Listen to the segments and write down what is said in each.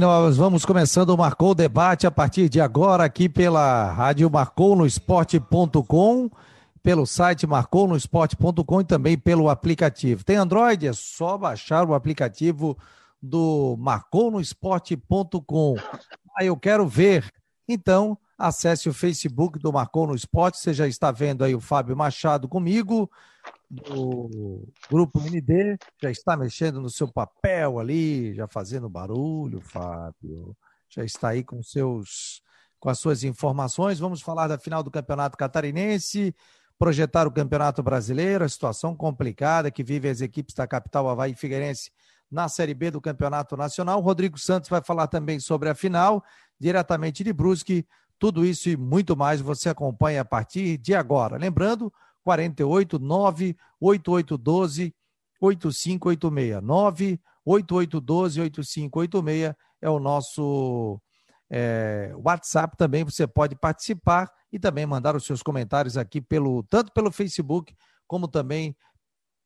Nós vamos começando o Marcou Debate a partir de agora aqui pela Rádio Marcou no Esporte.com, pelo site marcou no Esporte.com e também pelo aplicativo. Tem Android? É só baixar o aplicativo do Marcou no Esporte.com. Aí eu quero ver. Então, acesse o Facebook do Marcou no Esporte. Você já está vendo aí o Fábio Machado comigo do Grupo ND, já está mexendo no seu papel ali, já fazendo barulho, Fábio. Já está aí com seus com as suas informações. Vamos falar da final do Campeonato Catarinense, projetar o Campeonato Brasileiro, a situação complicada que vivem as equipes da capital Havaí Figueirense na Série B do Campeonato Nacional. Rodrigo Santos vai falar também sobre a final, diretamente de Brusque. Tudo isso e muito mais você acompanha a partir de agora. Lembrando, 48 98812 8586. 98812 8586 é o nosso é, WhatsApp também. Você pode participar e também mandar os seus comentários aqui pelo tanto pelo Facebook como também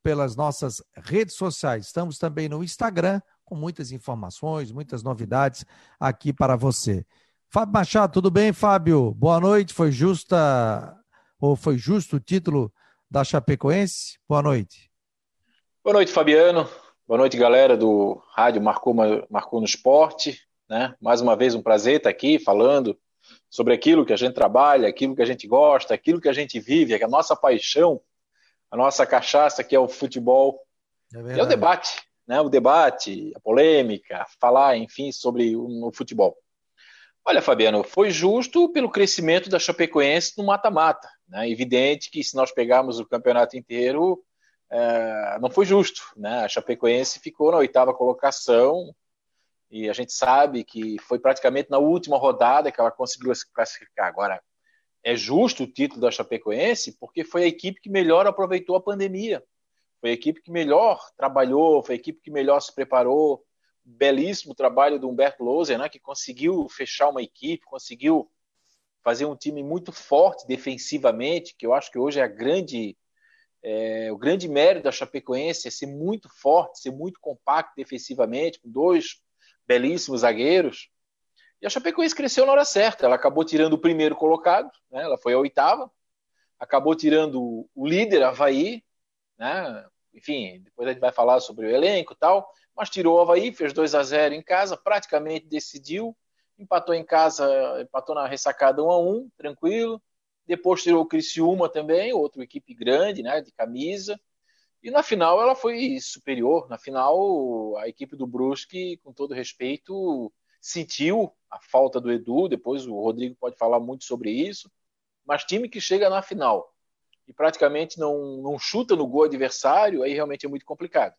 pelas nossas redes sociais. Estamos também no Instagram com muitas informações, muitas novidades aqui para você. Fábio Machado, tudo bem, Fábio? Boa noite. Foi justa ou foi justo o título da Chapecoense? Boa noite. Boa noite, Fabiano. Boa noite, galera do Rádio Marcou, Marcou no Esporte. Né? Mais uma vez um prazer estar aqui falando sobre aquilo que a gente trabalha, aquilo que a gente gosta, aquilo que a gente vive, a nossa paixão, a nossa cachaça que é o futebol. É, é o debate, né? O debate, a polêmica, falar, enfim, sobre o, o futebol. Olha, Fabiano, foi justo pelo crescimento da Chapecoense no mata-mata. Né? Evidente que se nós pegarmos o campeonato inteiro, é, não foi justo. Né? A Chapecoense ficou na oitava colocação e a gente sabe que foi praticamente na última rodada que ela conseguiu se classificar. Agora, é justo o título da Chapecoense porque foi a equipe que melhor aproveitou a pandemia. Foi a equipe que melhor trabalhou, foi a equipe que melhor se preparou, belíssimo trabalho do Humberto Loser, né, que conseguiu fechar uma equipe, conseguiu fazer um time muito forte defensivamente, que eu acho que hoje é a grande é, o grande mérito da Chapecoense é ser muito forte, ser muito compacto defensivamente, com dois belíssimos zagueiros. E a Chapecoense cresceu na hora certa. Ela acabou tirando o primeiro colocado, né? ela foi a oitava, acabou tirando o líder, Havaí, né? enfim, depois a gente vai falar sobre o elenco e tal, mas tirou o Havaí, fez 2 a 0 em casa, praticamente decidiu, empatou em casa, empatou na ressacada 1 a 1 tranquilo. Depois tirou o Criciúma também, outra equipe grande, né, de camisa. E na final ela foi superior. Na final, a equipe do Brusque, com todo respeito, sentiu a falta do Edu. Depois o Rodrigo pode falar muito sobre isso. Mas time que chega na final e praticamente não, não chuta no gol adversário, aí realmente é muito complicado.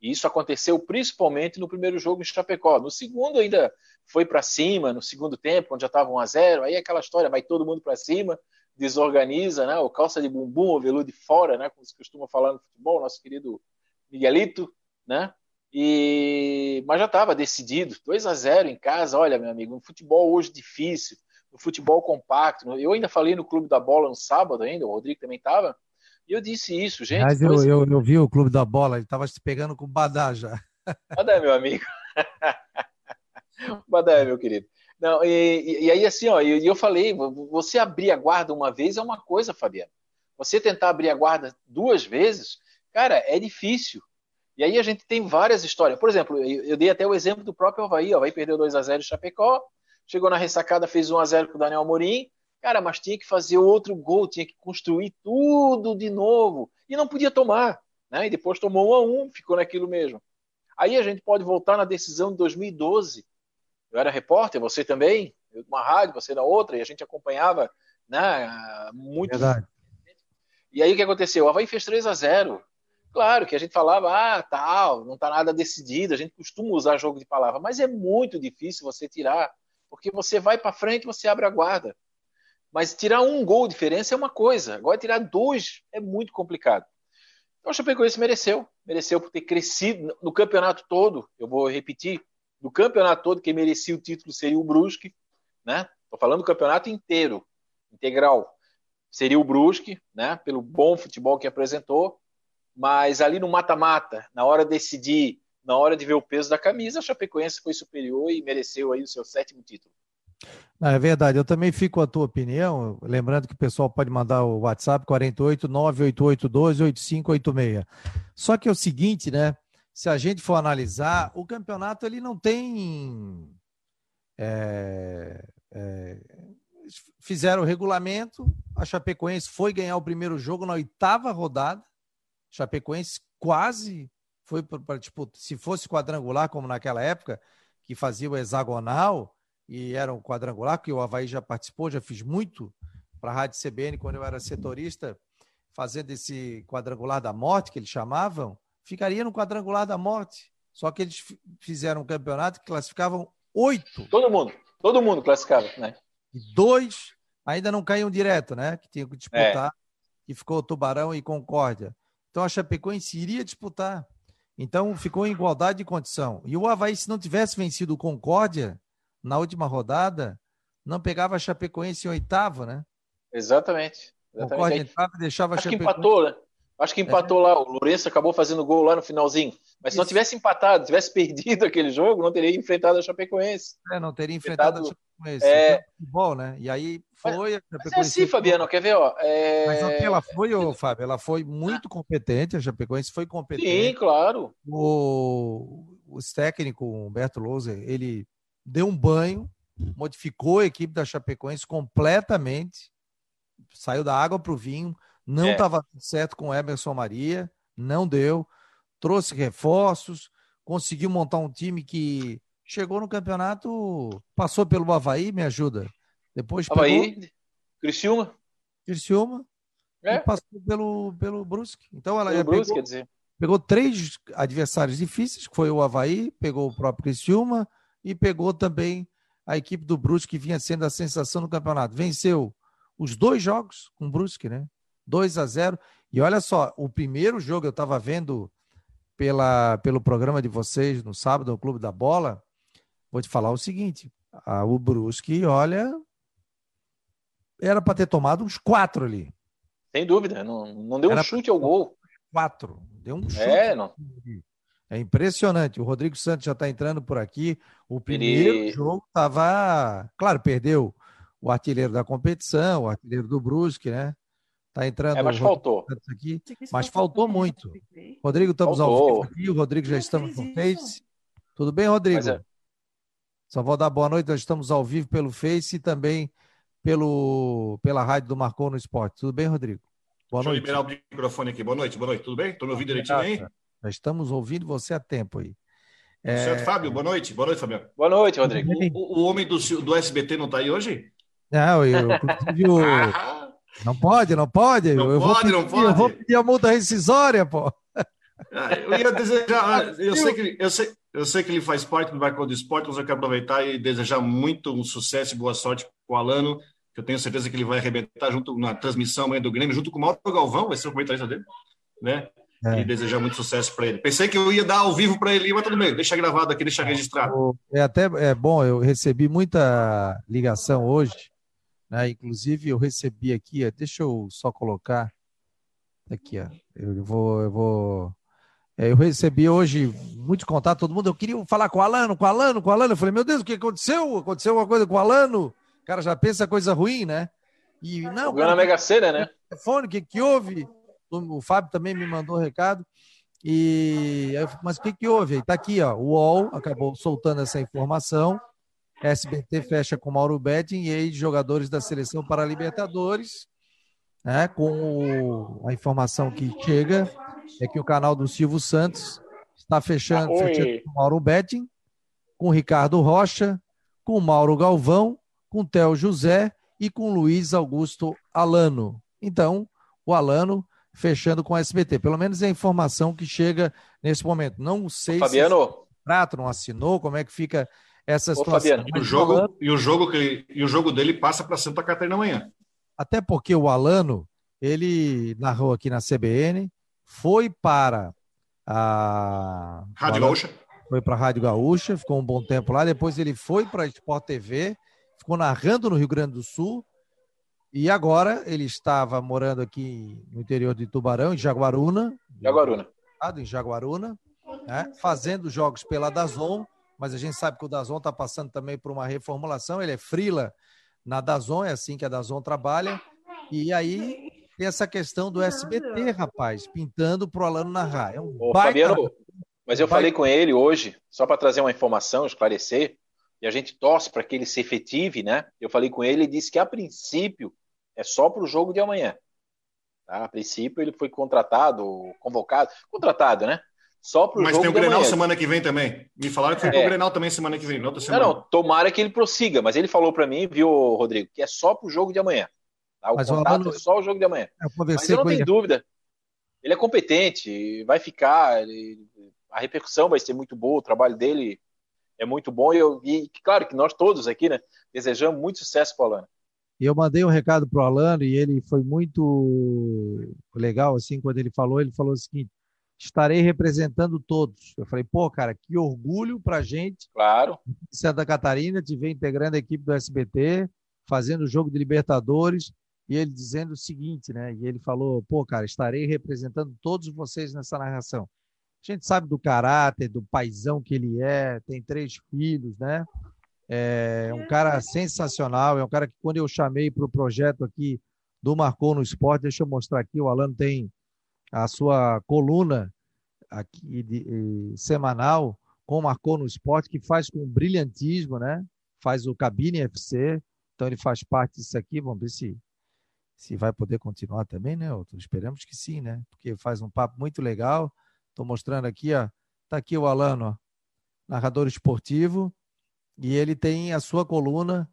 E isso aconteceu principalmente no primeiro jogo em Chapecó. No segundo ainda foi para cima, no segundo tempo, onde já estava 1 a 0 aí aquela história, vai todo mundo para cima, desorganiza, né? O calça de bumbum, o veludo de fora, né? Como se costuma falar no futebol, nosso querido Miguelito, né? E mas já estava decidido, 2 a 0 em casa. Olha, meu amigo, um futebol hoje difícil, no futebol compacto. Eu ainda falei no Clube da Bola no sábado ainda, o Rodrigo também estava. E eu disse isso, gente. Mas eu, eu, eu, vi o Clube da Bola, ele estava se pegando com o Badá já. Badá meu amigo. Badá meu querido. Não, e, e aí, assim, ó, e eu, eu falei, você abrir a guarda uma vez é uma coisa, Fabiano. Você tentar abrir a guarda duas vezes, cara, é difícil. E aí a gente tem várias histórias. Por exemplo, eu, dei até o exemplo do próprio Havaí. O Havaí perdeu 2 a 0 em Chapecó, chegou na ressacada, fez 1 a 0 com o Daniel Morim, Cara, mas tinha que fazer outro gol, tinha que construir tudo de novo. E não podia tomar. Né? E depois tomou um a um, ficou naquilo mesmo. Aí a gente pode voltar na decisão de 2012. Eu era repórter, você também, eu uma rádio, você na outra, e a gente acompanhava né, muito. Verdade. E aí o que aconteceu? O Havaí fez 3 a 0 Claro que a gente falava, ah, tal, não está nada decidido, a gente costuma usar jogo de palavra, mas é muito difícil você tirar, porque você vai para frente, você abre a guarda. Mas tirar um gol de diferença é uma coisa. Agora tirar dois é muito complicado. Então o Chapecoense mereceu. Mereceu por ter crescido no campeonato todo. Eu vou repetir. No campeonato todo, quem merecia o título seria o Brusque. Né? Estou falando do campeonato inteiro, integral. Seria o Brusque, né? pelo bom futebol que apresentou. Mas ali no mata-mata, na hora de decidir, na hora de ver o peso da camisa, a Chapecoense foi superior e mereceu aí o seu sétimo título. Não, é verdade, eu também fico a tua opinião, lembrando que o pessoal pode mandar o WhatsApp 48 98812 8586. Só que é o seguinte, né? Se a gente for analisar, o campeonato ele não tem. É, é, fizeram o regulamento, a Chapecoense foi ganhar o primeiro jogo na oitava rodada. Chapecoense quase foi para, tipo, se fosse quadrangular, como naquela época, que fazia o hexagonal e era um quadrangular, que o Havaí já participou, já fiz muito para a Rádio CBN quando eu era setorista, fazendo esse quadrangular da morte, que eles chamavam, ficaria no quadrangular da morte. Só que eles fizeram um campeonato que classificavam oito. Todo mundo, todo mundo classificava, né? E dois ainda não caíam direto, né? Que tinham que disputar, é. e ficou Tubarão e Concórdia. Então a Chapecoense iria disputar. Então ficou em igualdade de condição. E o Havaí, se não tivesse vencido o Concórdia na última rodada, não pegava a Chapecoense em oitavo, né? Exatamente. Exatamente. Deixava a Chapecoense. Que empatou, né? Acho que empatou é. lá. O Lourenço acabou fazendo gol lá no finalzinho. Mas se não tivesse empatado, tivesse perdido aquele jogo, não teria enfrentado a Chapecoense. É, não teria enfrentado, enfrentado a Chapecoense. É... Futebol, né? E aí foi. Mas, mas é assim, Fabiano, quer ver? Ó, é... Mas ela foi, ô, Fábio, ela foi muito competente. A Chapecoense foi competente. Sim, claro. O, o técnico Humberto Louser, ele deu um banho, modificou a equipe da Chapecoense completamente, saiu da água para o vinho não estava é. certo com o Emerson Maria, não deu. Trouxe reforços, conseguiu montar um time que chegou no campeonato, passou pelo Havaí, me ajuda. Depois Havaí, pegou... Criciúma. Criciúma. É. E passou pelo, pelo Brusque. Então ela pelo pegou, Brusque, quer dizer. pegou três adversários difíceis, que foi o Havaí, pegou o próprio Criciúma e pegou também a equipe do Brusque, que vinha sendo a sensação do campeonato. Venceu os dois jogos com o Brusque, né? 2 a 0 E olha só, o primeiro jogo eu estava vendo pela, pelo programa de vocês no sábado, no Clube da Bola. Vou te falar o seguinte: a, o Brusque, olha, era para ter tomado uns quatro ali. Sem dúvida, não, não deu era um chute ao gol. Quatro, deu um chute. É, não. É impressionante. O Rodrigo Santos já está entrando por aqui. O primeiro Ele... jogo estava. Claro, perdeu o artilheiro da competição, o artilheiro do Brusque, né? Tá entrando. É, mas faltou. Aqui, mas faltou muito. Rodrigo, estamos faltou. ao vivo aqui. O Rodrigo já estamos no Face. Tudo bem, Rodrigo? É. Só vou dar boa noite. Nós estamos ao vivo pelo Face e também pelo, pela rádio do Marcou no Esporte. Tudo bem, Rodrigo? Boa Deixa noite. Deixa eu liberar o microfone aqui. Boa noite, boa noite. Tudo bem? Estou me ouvindo direitinho aí? Nós estamos ouvindo você a tempo aí. É... Certo, Fábio. Boa noite. Boa noite, Fabiano. Boa noite, Rodrigo. O, o, homem do, do SBT não está aí hoje? Não, eu, inclusive o, Não pode, não pode? Não eu pode, pedir, não pode. Eu vou pedir a multa rescisória, pô. Ah, eu ia desejar, eu sei, que, eu, sei, eu sei que ele faz parte do Marcou do Esporte, mas eu quero aproveitar e desejar muito um sucesso e boa sorte com o Alano, que eu tenho certeza que ele vai arrebentar junto na transmissão amanhã do Grêmio, junto com o Mauro Galvão, vai ser o comentarista dele, né? É. E desejar muito sucesso para ele. Pensei que eu ia dar ao vivo para ele, mas tudo bem, deixa gravado aqui, deixa registrado. É até é bom, eu recebi muita ligação hoje né? Inclusive, eu recebi aqui, deixa eu só colocar aqui, ó. Eu vou, eu vou. É, eu recebi hoje muito contato, todo mundo. Eu queria falar com o Alano, com o Alano, com o Alano. Eu falei, meu Deus, o que aconteceu? Aconteceu alguma coisa com o Alano? O cara já pensa coisa ruim, né? E não. Ganhou na Mega Sena, né? Telefone, o que, que houve? O Fábio também me mandou um recado. E mas o que, que houve? Está aqui, ó. O UOL acabou soltando essa informação. SBT fecha com Mauro Betting e ex-jogadores da seleção para Libertadores. Né, com o, a informação que chega é que o canal do Silvio Santos está fechando, ah, fechando com Mauro Betting, com Ricardo Rocha, com Mauro Galvão, com Theo José e com Luiz Augusto Alano. Então, o Alano fechando com a SBT. Pelo menos é a informação que chega nesse momento. Não sei Fabiano. se o contrato não assinou, como é que fica essa situação. Fabiano, e o jogo, Alano, e o jogo que e o jogo dele passa para Santa Catarina amanhã. Até porque o Alano, ele narrou aqui na CBN, foi para a Rádio Gaúcha. Foi para a Rádio Gaúcha, ficou um bom tempo lá. Depois ele foi para a Sport TV, ficou narrando no Rio Grande do Sul. E agora ele estava morando aqui no interior de Tubarão, em Jaguaruna. Jaguaruna. Em Jaguaruna. né? fazendo jogos pela Dazon, mas a gente sabe que o Dazon está passando também por uma reformulação, ele é frila na Dazon, é assim que a Dazon trabalha, e aí tem essa questão do SBT, rapaz, pintando para o Alano narrar. É um Ô, baita... Fabiano, mas eu baita... falei com ele hoje, só para trazer uma informação, esclarecer, e a gente torce para que ele se efetive, né? Eu falei com ele e disse que a princípio é só para o jogo de amanhã. Tá? A princípio ele foi contratado, convocado, contratado, né? Só para o Mas jogo tem o Grenal amanhã. semana que vem também. Me falaram que foi é. o Grenal também semana que vem, outra semana. Não, não, tomara que ele prossiga, mas ele falou para mim, viu, Rodrigo, que é só para o jogo de amanhã. Tá? O mas contato o é só o jogo de amanhã. Eu mas eu não tenho dúvida. Ele é competente, vai ficar, ele... a repercussão vai ser muito boa, o trabalho dele é muito bom. E, eu, e claro que nós todos aqui, né, desejamos muito sucesso para o Alano. E eu mandei um recado para o Alano e ele foi muito legal, assim, quando ele falou, ele falou o seguinte, estarei representando todos. Eu falei, pô, cara, que orgulho para gente. Claro. Santa Catarina, te ver integrando a equipe do SBT, fazendo o jogo de Libertadores, e ele dizendo o seguinte, né? E ele falou, pô, cara, estarei representando todos vocês nessa narração. A gente sabe do caráter, do paizão que ele é, tem três filhos, né? É um cara sensacional, é um cara que quando eu chamei para o projeto aqui do Marcou no Esporte, deixa eu mostrar aqui, o Alan tem a sua coluna aqui de, de, semanal com Marcou no Esporte, que faz com brilhantismo, né? Faz o Cabine FC, então ele faz parte disso aqui, vamos ver se se vai poder continuar também, né, Outro? Esperamos que sim, né? Porque faz um papo muito legal. Estou mostrando aqui, ó. Tá aqui o Alano, ó, narrador esportivo, e ele tem a sua coluna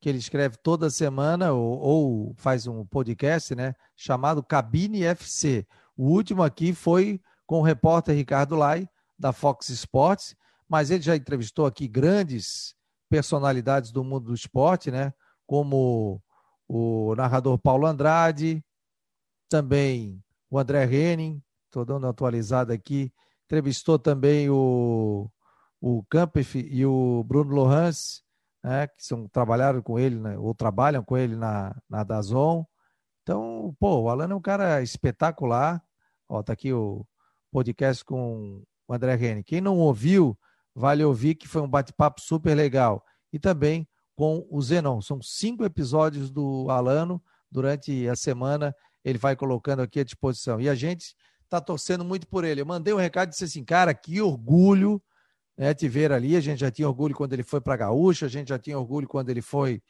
que ele escreve toda semana ou, ou, faz um podcast, né, chamado Cabine FC. O último aqui foi com o repórter Ricardo Lai da Fox Sports, mas ele já entrevistou aqui grandes personalidades do mundo do esporte, né, como o narrador Paulo Andrade, também o André Henning, estou dando uma atualizada aqui, entrevistou também o o Campef e o Bruno Lohans, né, que são, trabalharam com ele, né, ou trabalham com ele na, na Dazon. Então, pô, o Alan é um cara espetacular. Ó, tá aqui o podcast com o André Rene. Quem não ouviu, vale ouvir que foi um bate-papo super legal. E também com o Zenon. São cinco episódios do Alano durante a semana. Ele vai colocando aqui à disposição. E a gente está torcendo muito por ele. Eu mandei um recado e disse assim, cara, que orgulho né, te ver ali. A gente já tinha orgulho quando ele foi para Gaúcha, a gente já tinha orgulho quando ele foi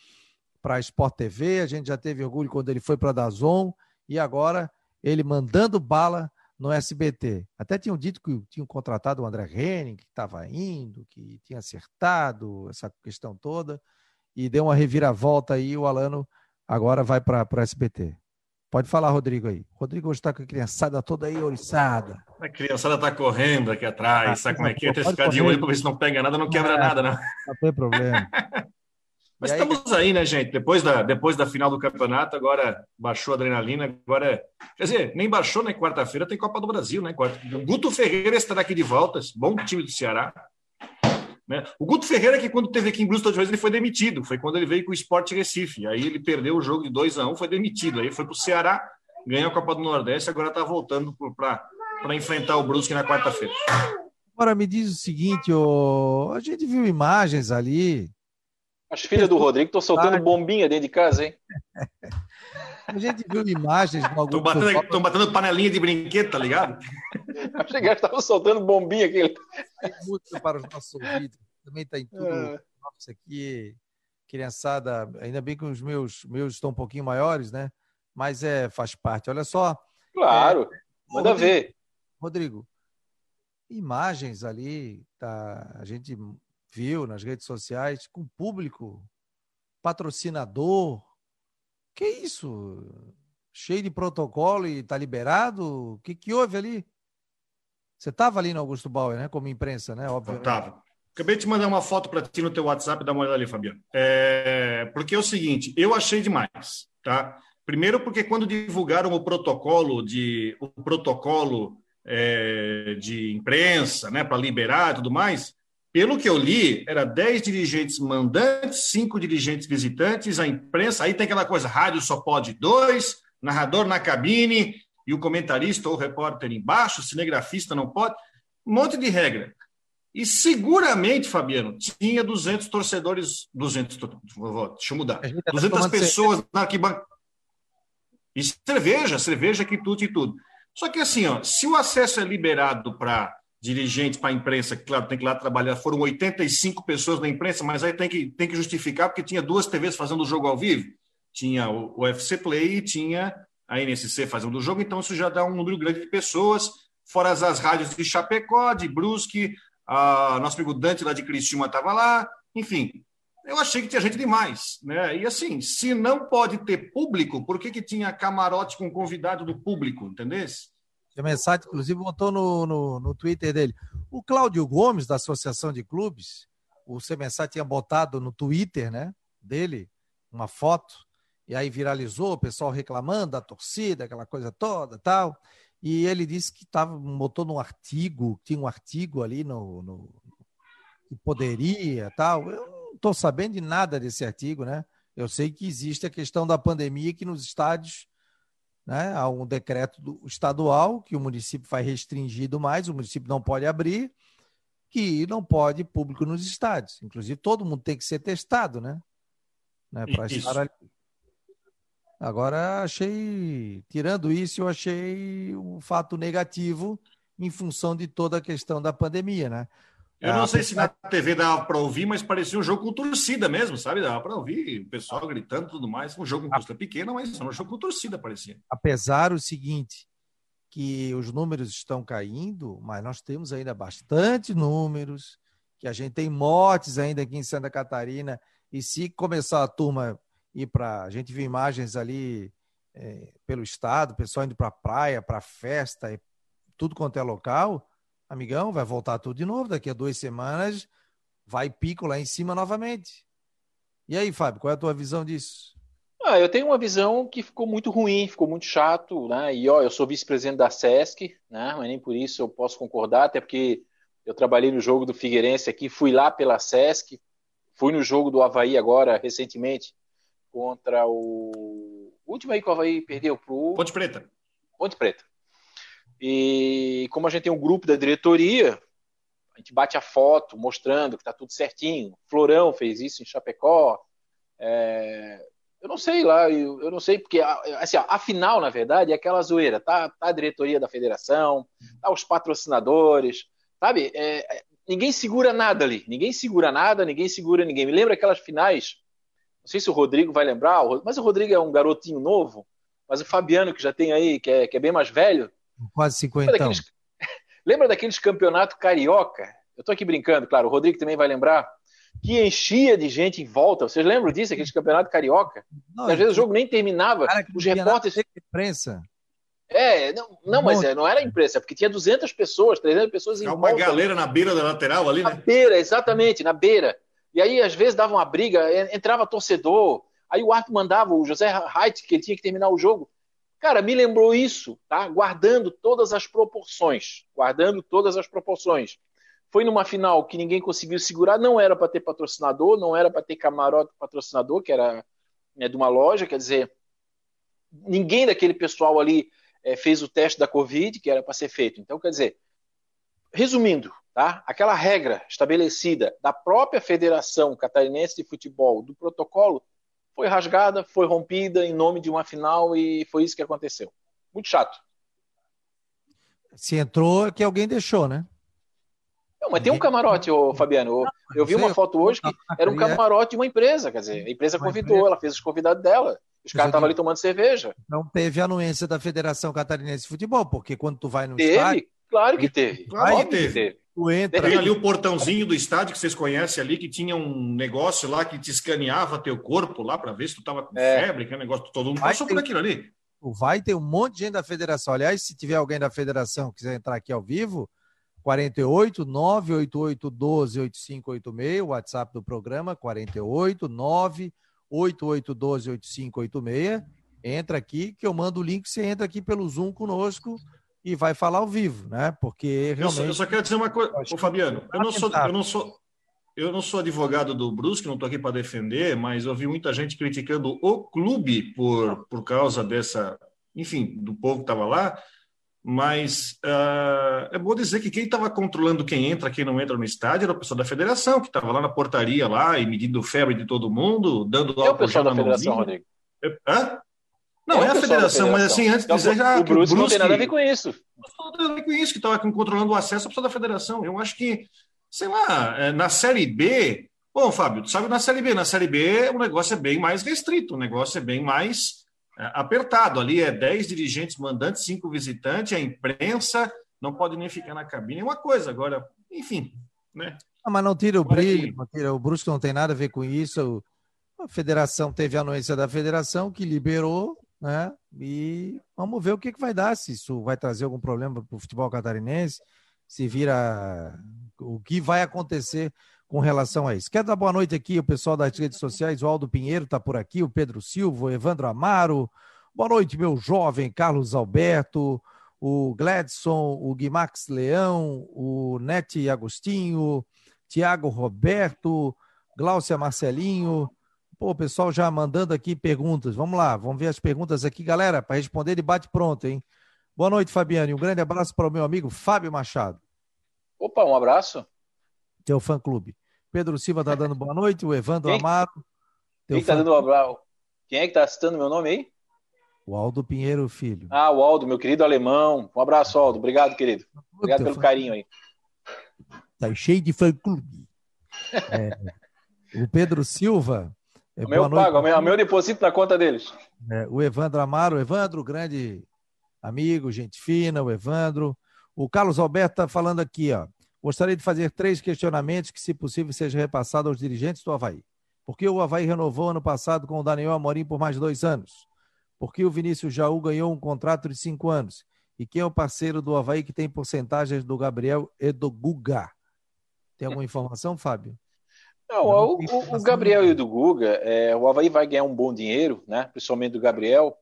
para a Sport TV, a gente já teve orgulho quando ele foi para a Dazon e agora ele mandando bala no SBT. Até tinham dito que tinham contratado o André Henning, que estava indo, que tinha acertado essa questão toda, e deu uma reviravolta aí, o Alano agora vai para o SBT. Pode falar, Rodrigo, aí. Rodrigo hoje está com a criançada toda aí oriçada. A criançada está correndo aqui atrás, ah, sabe como é que é? Tem que ficar de olho para ver se não pega nada, não quebra é, nada, não. Não tem problema. Mas aí, estamos aí, né, gente? Depois da, depois da final do campeonato, agora baixou a adrenalina, agora. Quer dizer, nem baixou, né? Quarta-feira tem Copa do Brasil, né? Quarta... Guto Ferreira estará aqui de volta, bom time do Ceará. Né? O Guto Ferreira, que quando teve aqui em Bruston de ele foi demitido. Foi quando ele veio com o Sport Recife. Aí ele perdeu o jogo de 2 a 1 um, foi demitido. Aí foi para o Ceará, ganhou a Copa do Nordeste, agora está voltando para enfrentar o Brusque na quarta-feira. Agora me diz o seguinte, oh, a gente viu imagens ali. As filhas do Rodrigo estão soltando bombinha dentro de casa, hein? A gente viu imagens. Estão batendo, batendo, panelinha de brinquedo, tá ligado? Achei que estavam soltando bombinha aqui. Música para os nossos ouvidos. Também está em tudo. É. Nossa, aqui, criançada, ainda bem que os meus, meus estão um pouquinho maiores, né? Mas é, faz parte. Olha só. Claro, é, manda Rodrigo, ver. Rodrigo, imagens ali, tá, a gente viu nas redes sociais, com público, patrocinador, que isso? Cheio de protocolo e tá liberado? O que, que houve ali? Você estava ali no Augusto Bauer, né? Como imprensa, né? Óbvio. Tava. Acabei de mandar uma foto para ti no teu WhatsApp, dá uma olhada ali, Fabiano. É... Porque é o seguinte, eu achei demais, tá? Primeiro porque quando divulgaram o protocolo de o protocolo é, de imprensa, né, para liberar e tudo mais, pelo que eu li, era 10 dirigentes mandantes, 5 dirigentes visitantes, a imprensa, aí tem aquela coisa, rádio só pode dois, narrador na cabine e o comentarista ou repórter embaixo, cinegrafista não pode. Um monte de regra. E seguramente, Fabiano, tinha 200 torcedores, 200, deixa eu mudar, 200 tá pessoas na arquibancada. E cerveja, cerveja, quitute e tudo. Só que assim, ó, se o acesso é liberado para dirigentes, para a imprensa, que claro, tem que ir lá trabalhar, foram 85 pessoas na imprensa, mas aí tem que, tem que justificar, porque tinha duas TVs fazendo o jogo ao vivo. Tinha o, o UFC Play e tinha a NSC fazendo o jogo, então isso já dá um número grande de pessoas, fora as, as rádios de Chapecó, de Brusque, a, nosso amigo Dante lá de Criciúma estava lá, enfim, eu achei que tinha gente demais, né? E assim, se não pode ter público, por que, que tinha camarote com convidado do público, entendesse? Mensagem, inclusive, botou no, no, no, Twitter dele. O Cláudio Gomes, da Associação de Clubes, o Semensat tinha botado no Twitter, né, dele, uma foto, e aí viralizou, o pessoal reclamando da torcida, aquela coisa toda tal. E ele disse que tava, botou num artigo, tinha um artigo ali no, no que poderia tal. Eu não estou sabendo de nada desse artigo, né? Eu sei que existe a questão da pandemia que nos estádios né, há um decreto estadual que o município vai restringido mais, o município não pode abrir, que não pode público nos estádios. Inclusive, todo mundo tem que ser testado, né? né para estar ali. Agora, achei, tirando isso, eu achei um fato negativo em função de toda a questão da pandemia, né? Eu não sei se na TV dava para ouvir, mas parecia um jogo com torcida mesmo, sabe? Dava para ouvir o pessoal gritando e tudo mais. Um jogo com torcida pequena, mas um jogo com torcida, parecia. Apesar o seguinte, que os números estão caindo, mas nós temos ainda bastante números, que a gente tem mortes ainda aqui em Santa Catarina, e se começar a turma ir para. A gente viu imagens ali é, pelo estado, pessoal indo para praia, para festa, tudo quanto é local amigão, vai voltar tudo de novo. Daqui a duas semanas vai pico lá em cima novamente. E aí, Fábio, qual é a tua visão disso? Ah, eu tenho uma visão que ficou muito ruim, ficou muito chato, né? E ó, eu sou vice-presidente da SESC, né? Mas nem por isso eu posso concordar, até porque eu trabalhei no jogo do Figueirense aqui, fui lá pela SESC, fui no jogo do Havaí agora, recentemente, contra o, o último aí que o Havaí perdeu pro. Ponte Preta. Ponte Preta. E como a gente tem um grupo da diretoria, a gente bate a foto mostrando que está tudo certinho. Florão fez isso em Chapecó. É, eu não sei lá, eu, eu não sei, porque assim, afinal, na verdade, é aquela zoeira. Tá, tá a diretoria da federação, tá os patrocinadores, sabe? É, ninguém segura nada ali. Ninguém segura nada, ninguém segura ninguém. Me lembra aquelas finais. Não sei se o Rodrigo vai lembrar, mas o Rodrigo é um garotinho novo, mas o Fabiano, que já tem aí, que é, que é bem mais velho, Quase 50. Lembra daqueles, lembra daqueles campeonatos carioca? Eu estou aqui brincando, claro, o Rodrigo também vai lembrar. Que enchia de gente em volta. Vocês lembram disso, aqueles campeonatos carioca? Não, Às vezes o jogo nem terminava. Cara, os repórteres. imprensa. É, não, não mas é, não era imprensa, porque tinha 200 pessoas, 300 pessoas em volta. Uma galera na beira da lateral ali, na né? Na beira, exatamente, na beira. E aí, às vezes, dava uma briga, entrava torcedor, aí o árbitro mandava o José Reit, que ele tinha que terminar o jogo. Cara, me lembrou isso, tá? Guardando todas as proporções. Guardando todas as proporções. Foi numa final que ninguém conseguiu segurar, não era para ter patrocinador, não era para ter camarote patrocinador, que era né, de uma loja, quer dizer, ninguém daquele pessoal ali é, fez o teste da Covid, que era para ser feito. Então, quer dizer, resumindo, tá? aquela regra estabelecida da própria Federação Catarinense de Futebol, do protocolo, foi rasgada, foi rompida em nome de uma final e foi isso que aconteceu. Muito chato. Se entrou, é que alguém deixou, né? Não, mas tem um camarote, ô, Fabiano. Eu, eu vi uma foto hoje que era um camarote de uma empresa, quer dizer, a empresa convidou, ela fez os convidados dela. Os caras estavam ali tomando cerveja. Não teve anuência da Federação Catarinense de Futebol, porque quando tu vai no teve, estádio... Claro que teve. Claro que teve. Tu entra. Tem ali o portãozinho do estádio que vocês conhecem ali, que tinha um negócio lá que te escaneava teu corpo lá para ver se tu tava com é. febre, que é um negócio todo mundo passou por aquilo ali. Vai ter um monte de gente da federação. Aliás, se tiver alguém da federação que quiser entrar aqui ao vivo, 48 988 12 8586, o WhatsApp do programa, 48 988 12 8586. Entra aqui que eu mando o link, você entra aqui pelo Zoom conosco e vai falar ao vivo, né? Porque realmente. Eu só, eu só quero dizer uma coisa, Ô, Fabiano, eu não sou, eu não sou, eu não sou advogado do Brusque, não estou aqui para defender, mas eu vi muita gente criticando o clube por, por causa dessa, enfim, do povo que estava lá. mas uh, é bom dizer que quem estava controlando quem entra, quem não entra no estádio era o pessoal da federação, que estava lá na portaria lá e medindo febre de todo mundo, dando álcool é o pessoal da federação, Rodrigo. É, hã? Não, é, é a federação, mas assim, antes de dizer já. O Brusque, não tem nada a ver com isso. Não tem nada a ver com isso, que estava controlando o acesso ao pessoal da federação. Eu acho que, sei lá, é, na Série B. Bom, Fábio, tu sabe na Série B. Na Série B o negócio é bem mais restrito, o negócio é bem mais é, apertado. Ali é 10 dirigentes mandantes, 5 visitantes, a imprensa não pode nem ficar na cabine. É uma coisa, agora, enfim, né? Ah, mas não tira o brilho, não tira, o Brusque não tem nada a ver com isso. A federação teve a anuência da federação que liberou, né? E vamos ver o que, que vai dar, se isso vai trazer algum problema para o futebol catarinense, se vira o que vai acontecer com relação a isso. Quero dar boa noite aqui o pessoal das redes sociais, o Aldo Pinheiro está por aqui, o Pedro Silva, o Evandro Amaro. Boa noite, meu jovem Carlos Alberto, o Gladson, o Guimax Leão, o Nete Agostinho, Tiago Roberto, Gláucia Marcelinho. Pô, pessoal já mandando aqui perguntas. Vamos lá, vamos ver as perguntas aqui, galera, para responder debate pronto, hein? Boa noite, Fabiano. E um grande abraço para o meu amigo Fábio Machado. Opa, um abraço teu fã clube. Pedro Silva está dando boa noite, o Evandro Quem? Amaro. Quem está dando um abraço? Quem é que está citando meu nome aí? O Aldo Pinheiro Filho. Ah, o Aldo, meu querido alemão. Um abraço, Aldo. Obrigado, querido. Obrigado pelo carinho aí. Tá cheio de fã clube. É, o Pedro Silva. É, o meu pago, o meu deposito na conta deles. É, o Evandro Amaro, o Evandro, grande amigo, gente fina, o Evandro. O Carlos Alberto está falando aqui, ó. Gostaria de fazer três questionamentos que, se possível, sejam repassados aos dirigentes do Havaí. Por que o Havaí renovou ano passado com o Daniel Amorim por mais dois anos? Por que o Vinícius Jaú ganhou um contrato de cinco anos? E quem é o parceiro do Havaí que tem porcentagens do Gabriel e do Guga? Tem alguma informação, Fábio? Não, o, o, o, Gabriel e o do Guga, é, o Havaí vai ganhar um bom dinheiro, né? principalmente do Gabriel,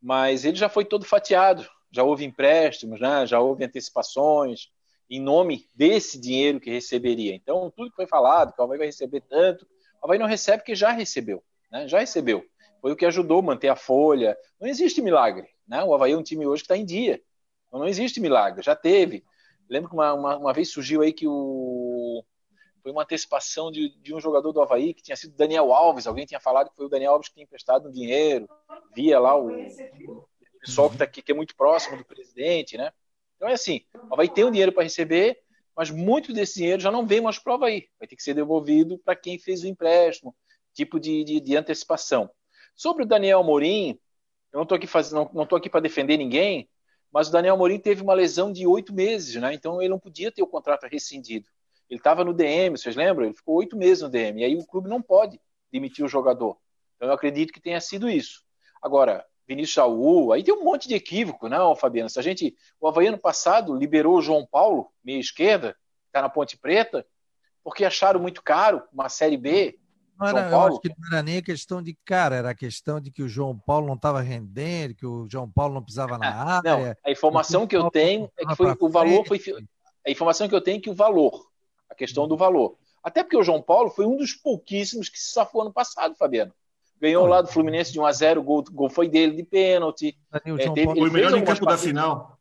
mas ele já foi todo fatiado, já houve empréstimos, né? já houve antecipações, em nome desse dinheiro que receberia. Então, tudo que foi falado, que o Havaí vai receber tanto, o Havaí não recebe porque já recebeu, né? já recebeu. Foi o que ajudou a manter a folha. Não existe milagre. Né? O Havaí é um time hoje que está em dia. Então, não existe milagre, já teve. Lembro que uma, uma, uma, vez surgiu aí que o. Foi uma antecipação de, de um jogador do Havaí que tinha sido Daniel Alves. Alguém tinha falado que foi o Daniel Alves que tinha emprestado um dinheiro. Via lá o, o pessoal que está aqui, que é muito próximo do presidente, né? Então é assim, vai ter um dinheiro para receber, mas muito desse dinheiro já não vem mais para o Havaí. Vai ter que ser devolvido para quem fez o empréstimo, tipo de, de, de, antecipação. Sobre o Daniel Amorim, eu não estou aqui, fazendo, não, não aqui para defender ninguém, mas o Daniel Amorim teve uma lesão de oito meses, né? então ele não podia ter o contrato rescindido. Ele estava no DM, vocês lembram? Ele ficou oito meses no DM, e aí o clube não pode demitir o jogador. Então eu acredito que tenha sido isso. Agora, Vinícius Saúl, aí tem um monte de equívoco, não, né, Fabiano? Se a gente, o Havaí ano passado liberou o João Paulo, meia esquerda, está na Ponte Preta, porque acharam muito caro uma Série B. Não era, eu acho que não era nem a questão de cara, era a questão de que o João Paulo não estava rendendo, que o João Paulo não pisava na ah, área. Não, a informação que eu tenho é que foi, o valor foi. A informação que eu tenho é que o valor, a questão do valor. Até porque o João Paulo foi um dos pouquíssimos que se safou ano passado, Fabiano. Ganhou lá do Fluminense de 1 a 0 o gol, gol foi dele de pênalti. É, teve, foi o melhor em campo da final.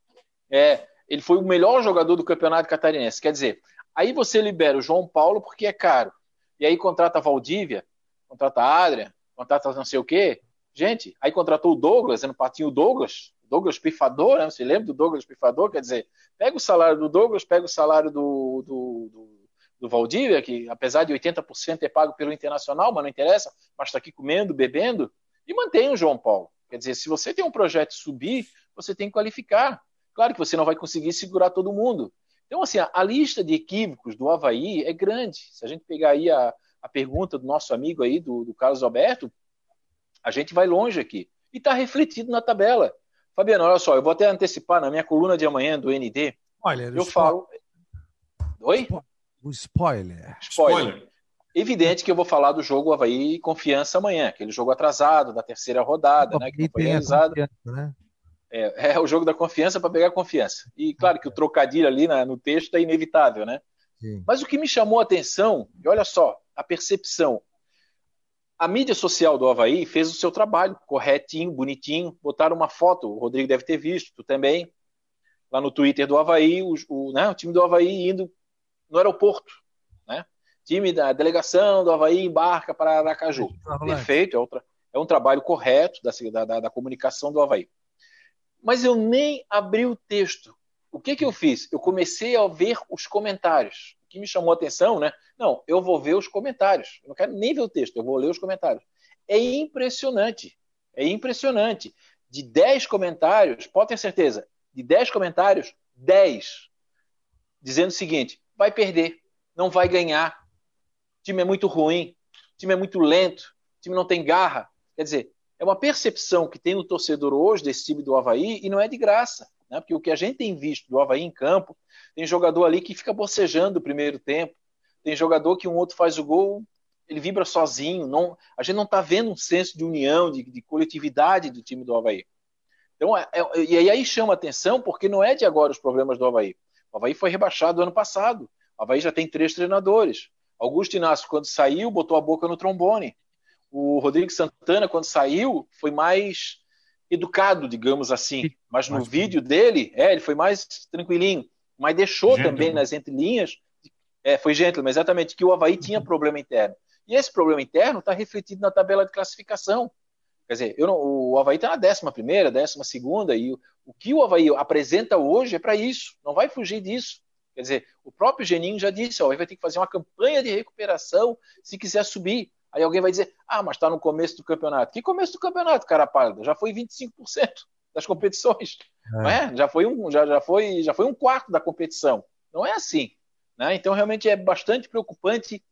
É, ele foi o melhor jogador do campeonato catarinense. Quer dizer, aí você libera o João Paulo porque é caro. E aí contrata a Valdívia, contrata a Adria, contrata não sei o quê. Gente, aí contratou o Douglas, ano patinho o Douglas, Douglas Pifador, né? Você lembra do Douglas Pifador? Quer dizer, pega o salário do Douglas, pega o salário do, do, do do Valdívia, que apesar de 80% é pago pelo Internacional, mas não interessa, mas está aqui comendo, bebendo, e mantém o João Paulo. Quer dizer, se você tem um projeto subir, você tem que qualificar. Claro que você não vai conseguir segurar todo mundo. Então, assim, a, lista de equívocos do Havaí é grande. Se a gente pegar aí a, a pergunta do nosso amigo aí, do, do Carlos Alberto, a gente vai longe aqui. E está refletido na tabela. Fabiano, olha só, eu vou até antecipar na minha coluna de amanhã do ND. Olha, eu falo. Oi? O spoiler. spoiler. Evidente que eu vou falar do jogo Havaí Confiança amanhã, aquele jogo atrasado da terceira rodada, né, que foi realizado. Né? É, é, o jogo da confiança para pegar confiança. E claro que o trocadilho ali na, no texto é inevitável, né? Sim. Mas o que me chamou a atenção, e olha só, a percepção. A mídia social do Havaí fez o seu trabalho, corretinho, bonitinho, botaram uma foto, o Rodrigo deve ter visto, tu também, lá no Twitter do Havaí, o, o, né, o time do Havaí indo no aeroporto. Né? Time da delegação do Havaí embarca para Aracaju. Perfeito, é, outra, é um trabalho correto da, da, da comunicação do Havaí. Mas eu nem abri o texto. O que, que eu fiz? Eu comecei a ver os comentários. O que me chamou a atenção, né? Não, eu vou ver os comentários. Eu não quero nem ver o texto, eu vou ler os comentários. É impressionante. É impressionante. De 10 comentários, pode ter certeza, de 10 comentários, 10 dizendo o seguinte: vai perder, não vai ganhar, o time é muito ruim, o time é muito lento, o time não tem garra. Quer dizer, é uma percepção que tem no torcedor hoje desse time do Havaí e não é de graça. Né? Porque o que a gente tem visto do Havaí em campo, tem jogador ali que fica bocejando o primeiro tempo, tem jogador que um outro faz o gol, ele vibra sozinho. Não, a gente não está vendo um senso de união, de, de, coletividade do time do Havaí. Então, é, é, e aí chama atenção porque não é de agora os problemas do Havaí. O Havaí foi rebaixado ano passado. O Havaí já tem três treinadores. Augusto Inácio, quando saiu, botou a boca no trombone. O Rodrigo Santana, quando saiu, foi mais educado, digamos assim. Mas no vídeo dele, é, ele foi mais tranquilinho. Mas deixou também nas entrelinhas, é, foi gentil, mas exatamente, que o Havaí tinha uhum. problema interno. E esse problema interno está refletido na tabela de classificação. Quer dizer, não, o Havaí está na décima primeira, décima segunda, e o, o que o Havaí apresenta hoje é para isso, não vai fugir disso. Quer dizer, o próprio Geninho já disse, ó, vai ter que fazer uma campanha de recuperação se quiser subir. Aí alguém vai dizer, ah, mas está no começo do campeonato. Que começo do campeonato, cara pálida? Já foi 25% das competições. É. É? Já, foi um, já, já, foi, já foi um quarto da competição. Não é assim. Né? Então, realmente é bastante preocupante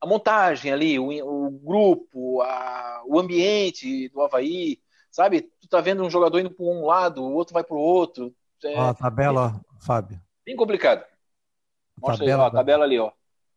a montagem ali, o, o grupo, a, o ambiente do Havaí, sabe? Tu tá vendo um jogador indo para um lado, o outro vai para o outro. É, ó, a tabela, é, Fábio. Bem complicado. Mostra tabela, aí, ó, a tabela ali, ó.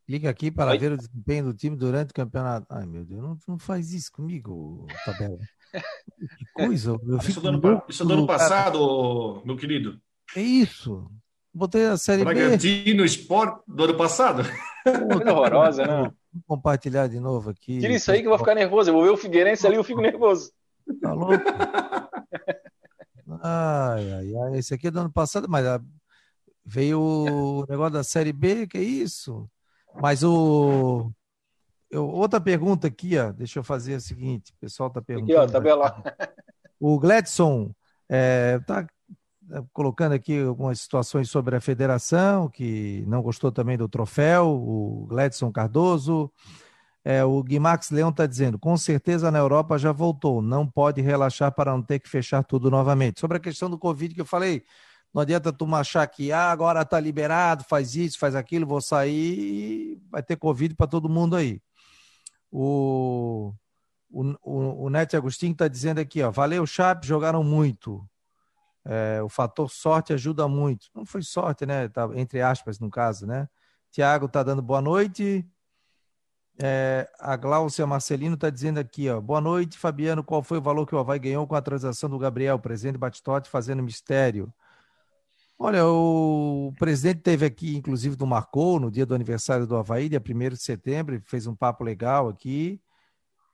Clica aqui para ver o desempenho do time durante o campeonato. Ai, meu Deus, não, não faz isso comigo, tabela. que coisa. Eu isso do ano, isso do ano passado, meu querido. É isso. Botei a série Bragantino B. Sport do ano passado. Coisa horrorosa, né? Vou compartilhar de novo aqui. Tira isso aí que eu vou ficar nervoso. Eu vou ver o Figueirense ali eu fico nervoso. Tá louco? Ai, ai, ai. Esse aqui é do ano passado, mas ah, veio o negócio da Série B, que é isso? Mas o. Eu, outra pergunta aqui, ó. Deixa eu fazer a seguinte: o pessoal está perguntando. Aqui, ó, tabela. O Gladson é, tá colocando aqui algumas situações sobre a federação, que não gostou também do troféu, o Gladson Cardoso. É, o Guimax Leão está dizendo, com certeza na Europa já voltou, não pode relaxar para não ter que fechar tudo novamente. Sobre a questão do Covid que eu falei, não adianta tu achar que ah, agora está liberado, faz isso, faz aquilo, vou sair e vai ter Covid para todo mundo aí. O, o, o, o Agostinho está dizendo aqui, ó, valeu, Chape, jogaram muito. É, o fator sorte ajuda muito. Não foi sorte, né? Tá, entre aspas, no caso, né? Tiago está dando boa noite. É, a Gláucia Marcelino está dizendo aqui, ó, boa noite, Fabiano. Qual foi o valor que o Havaí ganhou com a transação do Gabriel, presidente Batistotti, fazendo mistério? Olha, o presidente teve aqui, inclusive, do Marcou, no dia do aniversário do Havaí, dia 1 de setembro, fez um papo legal aqui.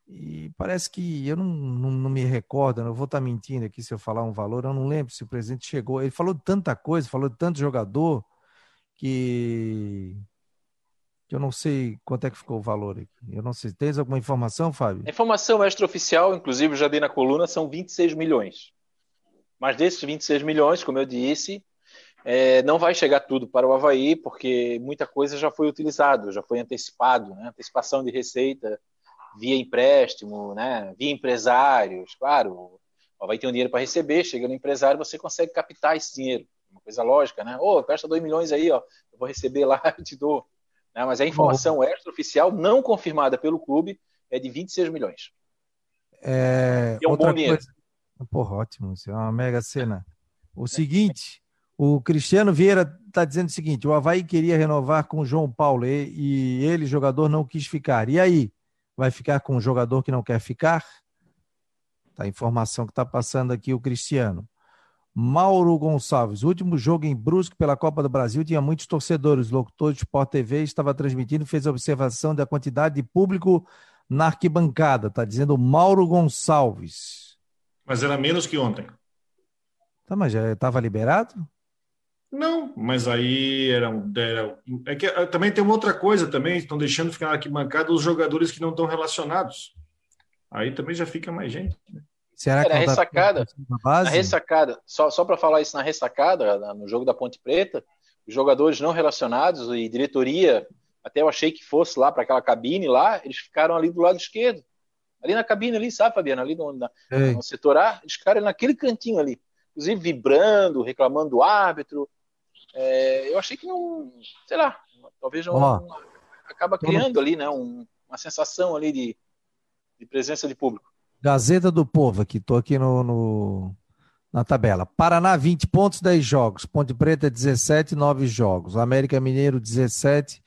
E parece que eu não, não, não me recordo, não vou estar mentindo aqui se eu falar um valor, eu não lembro se o presidente chegou. Ele falou tanta coisa, falou tanto jogador, que, que eu não sei quanto é que ficou o valor aqui. Eu não sei. Tens alguma informação, Fábio? A informação extraoficial, inclusive já dei na coluna, são 26 milhões. Mas desses 26 milhões, como eu disse, é, não vai chegar tudo para o Havaí, porque muita coisa já foi utilizado, já foi antecipado, né? antecipação de receita via empréstimo, né? via empresários, claro, vai ter um dinheiro para receber, chega no empresário, você consegue captar esse dinheiro, uma coisa lógica, né? Ô, oh, presta 2 milhões aí, ó, eu vou receber lá, eu te dou. Né? Mas a informação extraoficial, não confirmada pelo clube, é de 26 milhões. É, é um outra bom dinheiro. Coisa... Porra, ótimo, isso é uma mega cena. O seguinte, o Cristiano Vieira está dizendo o seguinte: o Havaí queria renovar com o João Paulo e, e ele, jogador, não quis ficar. E aí? Vai ficar com um jogador que não quer ficar? Tá a informação que está passando aqui o Cristiano. Mauro Gonçalves, o último jogo em Brusque pela Copa do Brasil tinha muitos torcedores. O locutor de Sport TV estava transmitindo, fez a observação da quantidade de público na arquibancada. Está dizendo Mauro Gonçalves. Mas era menos que ontem. Tá, mas já estava liberado? Não, mas aí era, era é que ah, também tem uma outra coisa também, estão deixando ficar aqui mancado os jogadores que não estão relacionados. Aí também já fica mais gente. Né? Será que é, na ressacada, na ressacada, só, só para falar isso na ressacada, no jogo da Ponte Preta, os jogadores não relacionados e diretoria, até eu achei que fosse lá para aquela cabine lá, eles ficaram ali do lado esquerdo. Ali na cabine ali, sabe, Fabiano? Ali no, na, no setor A, eles ficaram naquele cantinho ali. Inclusive vibrando, reclamando do árbitro, é, eu achei que não, sei lá, talvez não, acaba criando ali, né, um, uma sensação ali de, de, presença de público. Gazeta do Povo, aqui, estou aqui no, no, na tabela. Paraná, 20 pontos, 10 jogos. Ponte Preta, 17, 9 jogos. América Mineiro, 17,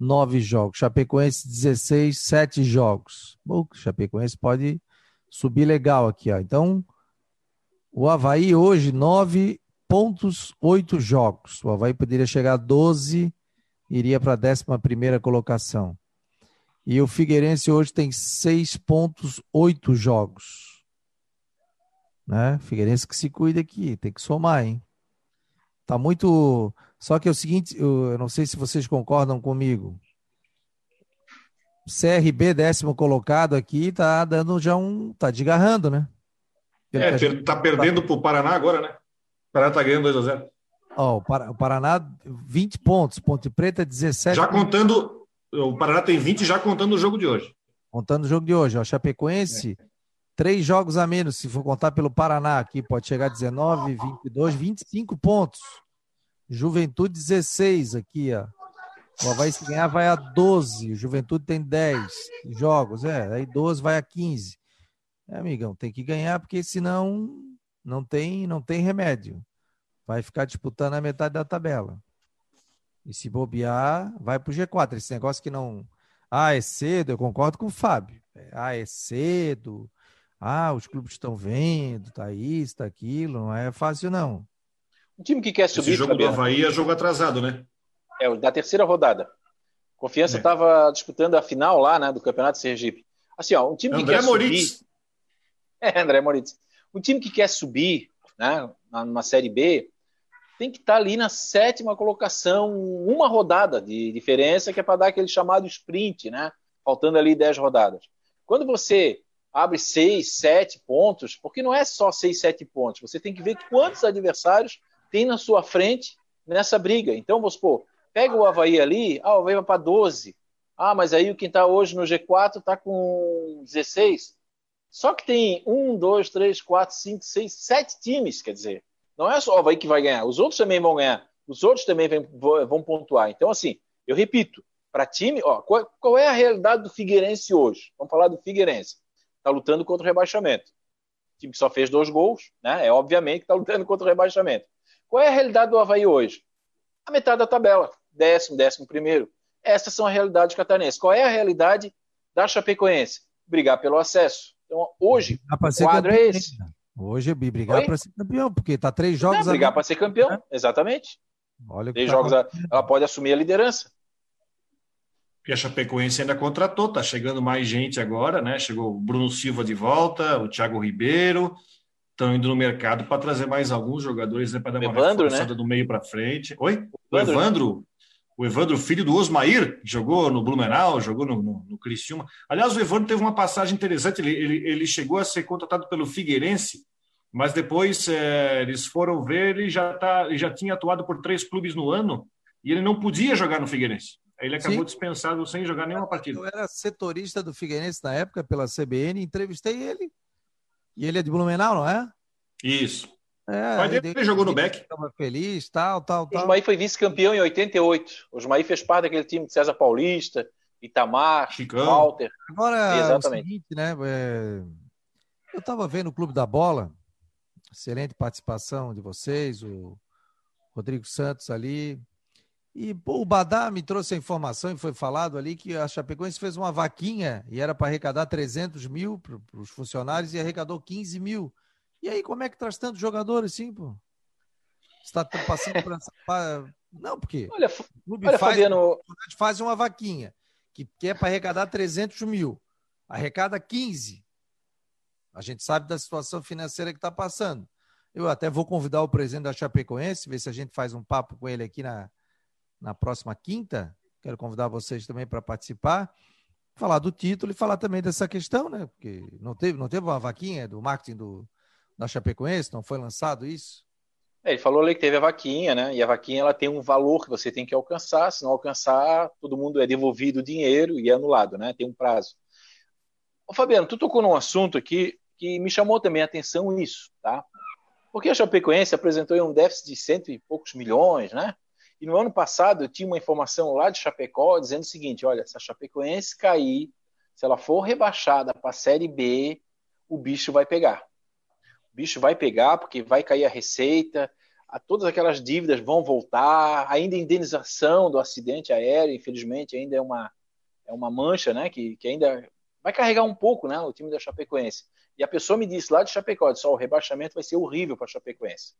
9 jogos. Chapecoense, 16, 7 jogos. Bom, Chapecoense pode subir legal aqui, ó. Então, o Havaí hoje, 9 pontos, oito jogos. O Havaí poderia chegar a 12, iria para a 11 colocação. E o Figueirense hoje tem seis pontos, oito jogos. Né? Figueirense que se cuida aqui, tem que somar, hein? Tá muito. Só que é o seguinte, eu não sei se vocês concordam comigo. CRB, décimo colocado aqui, tá dando já um. tá desgarrando, né? Pelo é, gente... tá perdendo para o Paraná agora, né? Paraná está ganhando 2 a 0 Ó, o Paraná, 20 pontos. Ponte Preta, 17. Já contando. O Paraná tem 20 já contando o jogo de hoje. Contando o jogo de hoje. Ó, Chapecoense, é. três jogos a menos, se for contar pelo Paraná aqui, pode chegar a 19, 22, 25 pontos. Juventude, 16 aqui, ó. O Havaí, se ganhar, vai a 12. O Juventude tem 10 jogos. É, aí 12 vai a 15. É, amigão, tem que ganhar, porque senão não tem, não tem remédio. Vai ficar disputando a metade da tabela. E se bobear, vai para o G4. Esse negócio que não. Ah, é cedo, eu concordo com o Fábio. Ah, é cedo. Ah, os clubes estão vendo, tá isso, tá aquilo. Não é fácil, não. Um time que quer subir. Esse jogo do Havaí é jogo atrasado, né? É, da terceira rodada. Confiança estava é. disputando a final lá, né, do Campeonato de Sergipe. Assim, ó, um time André que quer Moritz. subir. É, André Moritz. Um time que quer subir, né, numa Série B, tem que estar tá ali na sétima colocação, uma rodada de diferença, que é para dar aquele chamado sprint, né? Faltando ali 10 rodadas. Quando você abre 6, 7 pontos, porque não é só 6, 7 pontos, você tem que ver quantos adversários tem na sua frente nessa briga. Então, vamos supor, pega o Havaí ali, ah, o Havaí vai para 12. Ah, mas aí o quem está hoje no G4 está com 16. Só que tem um, dois, três, quatro, cinco, seis, sete times, quer dizer. Não é só o Havaí que vai ganhar, os outros também vão ganhar, os outros também vão, pontuar. Então, assim, eu repito, para time, ó, qual, qual, é a realidade do Figueirense hoje? Vamos falar do Figueirense. Está lutando contra o rebaixamento. O time que só fez dois gols, né? É obviamente que está lutando contra o rebaixamento. Qual é a realidade do Havaí hoje? A metade da tabela. Décimo, décimo primeiro. Essas são as realidades catarinenses. Qual é a realidade da Chapecoense? Brigar pelo acesso. Então, hoje, o quadro campeão, é esse. Hoje é brigar para ser campeão, porque está três jogos. É, brigar para ser campeão, né? exatamente. Olha três tá jogos, a, ela pode assumir a liderança. Porque a Chapecoense ainda contratou, tá chegando mais gente agora, né? Chegou o Bruno Silva de volta, o Thiago Ribeiro, estão indo no mercado para trazer mais alguns jogadores né, para dar uma Evandro, reforçada né? do meio para frente. Oi? O Evandro, o Evandro né? O Evandro, filho do Osmair, jogou no Blumenau, jogou no, no, no Criciúma. Aliás, o Evandro teve uma passagem interessante, ele, ele, ele chegou a ser contratado pelo Figueirense, mas depois é, eles foram ver, ele já, tá, ele já tinha atuado por três clubes no ano e ele não podia jogar no Figueirense. Ele acabou Sim. dispensado sem jogar nenhuma partida. Eu era setorista do Figueirense na época, pela CBN, entrevistei ele. E ele é de Blumenau, não é? Isso. É, Mas ele, ele jogou no Beck. Estava feliz, tal, tal, tal. O Osmaí foi vice-campeão em 88. O Osmaí fez parte daquele time de César Paulista, Itamar, Chicão. Walter. Agora, Exatamente. É o seguinte, né? É... Eu estava vendo o Clube da Bola, excelente participação de vocês, o Rodrigo Santos ali. E pô, o Badá me trouxe a informação e foi falado ali que a Chapecoense fez uma vaquinha e era para arrecadar 300 mil para os funcionários e arrecadou 15 mil. E aí, como é que traz tantos jogadores assim, pô? Está passando por essa. Não, porque olha, o clube olha, faz, Fabiano... faz uma vaquinha que quer é para arrecadar 300 mil, arrecada 15. A gente sabe da situação financeira que está passando. Eu até vou convidar o presidente da Chapecoense, ver se a gente faz um papo com ele aqui na, na próxima quinta. Quero convidar vocês também para participar, falar do título e falar também dessa questão, né? Porque não teve, não teve uma vaquinha do marketing do, da Chapecoense, não foi lançado isso? É, ele falou ali que teve a vaquinha, né? E a vaquinha ela tem um valor que você tem que alcançar. Se não alcançar, todo mundo é devolvido o dinheiro e é anulado, né? Tem um prazo. Ô, Fabiano, tu tocou num assunto aqui que me chamou também a atenção isso, tá? Porque a Chapecoense apresentou um déficit de cento e poucos milhões, né? E no ano passado eu tinha uma informação lá de Chapecó dizendo o seguinte: olha, se a Chapecoense cair, se ela for rebaixada para a Série B, o bicho vai pegar bicho vai pegar, porque vai cair a receita, a, todas aquelas dívidas vão voltar, ainda a indenização do acidente aéreo, infelizmente, ainda é uma, é uma mancha, né, que, que ainda vai carregar um pouco, né, o time da Chapecoense. E a pessoa me disse lá de Chapecó, disse, o rebaixamento vai ser horrível para a Chapecoense.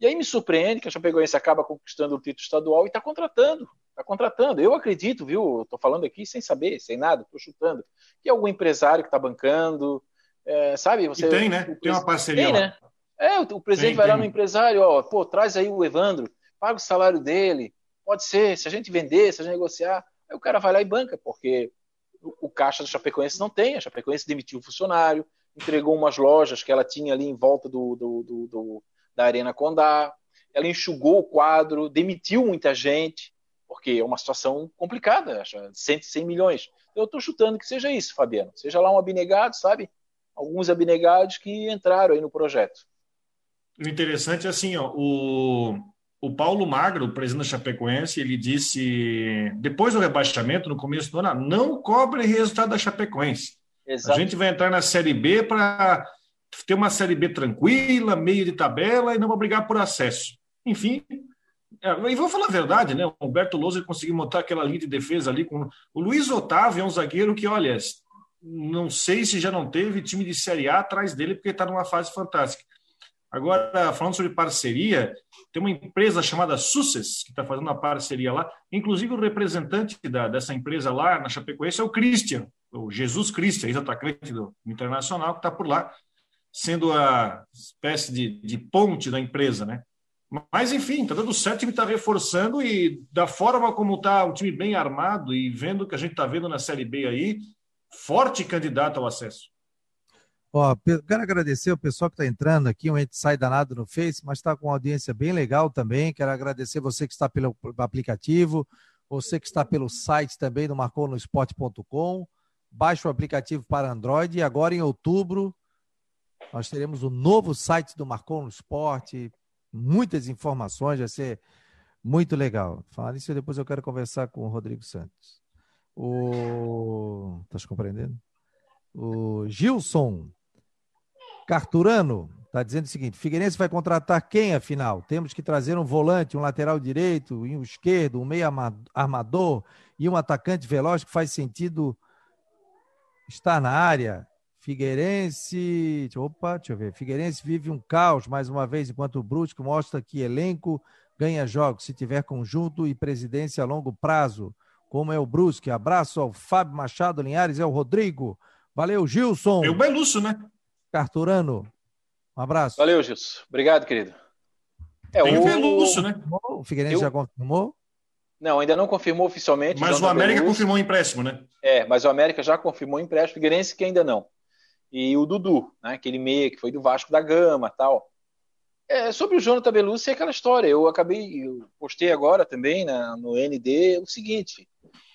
E aí me surpreende que a Chapecoense acaba conquistando o título estadual e está contratando. Está contratando. Eu acredito, viu? Estou falando aqui sem saber, sem nada, estou chutando. Que é algum empresário que está bancando, é, sabe? Você, e tem, né? Tem uma parceria. Tem, né? É, o, o presidente tem, vai tem. lá no empresário, ó, pô, traz aí o Evandro, paga o salário dele, pode ser, se a gente vender, se a gente negociar, aí o cara vai lá e banca, porque o, o caixa do Chapecoense não tem, a Chapecoense demitiu o funcionário, entregou umas lojas que ela tinha ali em volta do, do, do, do da Arena Condá, ela enxugou o quadro, demitiu muita gente, porque é uma situação complicada, 100, 100 milhões. Eu estou chutando que seja isso, Fabiano. Seja lá um abnegado, sabe? Alguns abnegados que entraram aí no projeto. O interessante é assim, ó, o, o Paulo Magro, o presidente da Chapecoense, ele disse, depois do rebaixamento, no começo do ano, não cobre resultado da Chapecoense. Exato. A gente vai entrar na Série B para ter uma Série B tranquila, meio de tabela e não brigar por acesso. Enfim, é, e vou falar a verdade, né? O Humberto Lousa conseguiu montar aquela linha de defesa ali com o Luiz Otávio, é um zagueiro que, olha, não sei se já não teve time de Série A atrás dele, porque está numa fase fantástica. Agora, falando sobre parceria, tem uma empresa chamada Success, que está fazendo uma parceria lá. Inclusive, o representante da, dessa empresa lá na Chapecoense é o Christian, o Jesus Christian, ex-atacante do Internacional, que está por lá, sendo a espécie de, de ponte da empresa, né? Mas, enfim, está dando certo, o time está reforçando e da forma como está um time bem armado e vendo o que a gente está vendo na Série B aí, forte candidato ao acesso. Ó, quero agradecer o pessoal que está entrando aqui, um gente sai danado no Face, mas está com uma audiência bem legal também. Quero agradecer você que está pelo aplicativo, você que está pelo site também do marconosport.com. Baixe o aplicativo para Android e agora em outubro nós teremos o novo site do Marcou no Esporte, muitas informações, vai ser muito legal. Falar isso depois eu quero conversar com o Rodrigo Santos. O. Estás compreendendo? O Gilson Carturano está dizendo o seguinte: Figueirense vai contratar quem, afinal? Temos que trazer um volante, um lateral direito, um esquerdo, um meio armador e um atacante veloz que faz sentido estar na área. Figueirense, opa, deixa eu ver. Figueirense vive um caos mais uma vez, enquanto o Brusque mostra que elenco ganha jogos se tiver conjunto e presidência a longo prazo como é o Brusque. Abraço ao Fábio Machado Linhares, é o Rodrigo. Valeu, Gilson. É o Belusso, né? Carturano. Um abraço. Valeu, Gilson. Obrigado, querido. É, Tem o Belusso, né? O Figueirense Eu... já confirmou? Não, ainda não confirmou oficialmente. Mas o América Belusso. confirmou o empréstimo, né? É, mas o América já confirmou o empréstimo. Figueirense que ainda não. E o Dudu, né? Aquele meia que foi do Vasco da Gama tal. É, sobre o Jonathan Belucci é aquela história. Eu acabei, eu postei agora também na, no ND o seguinte: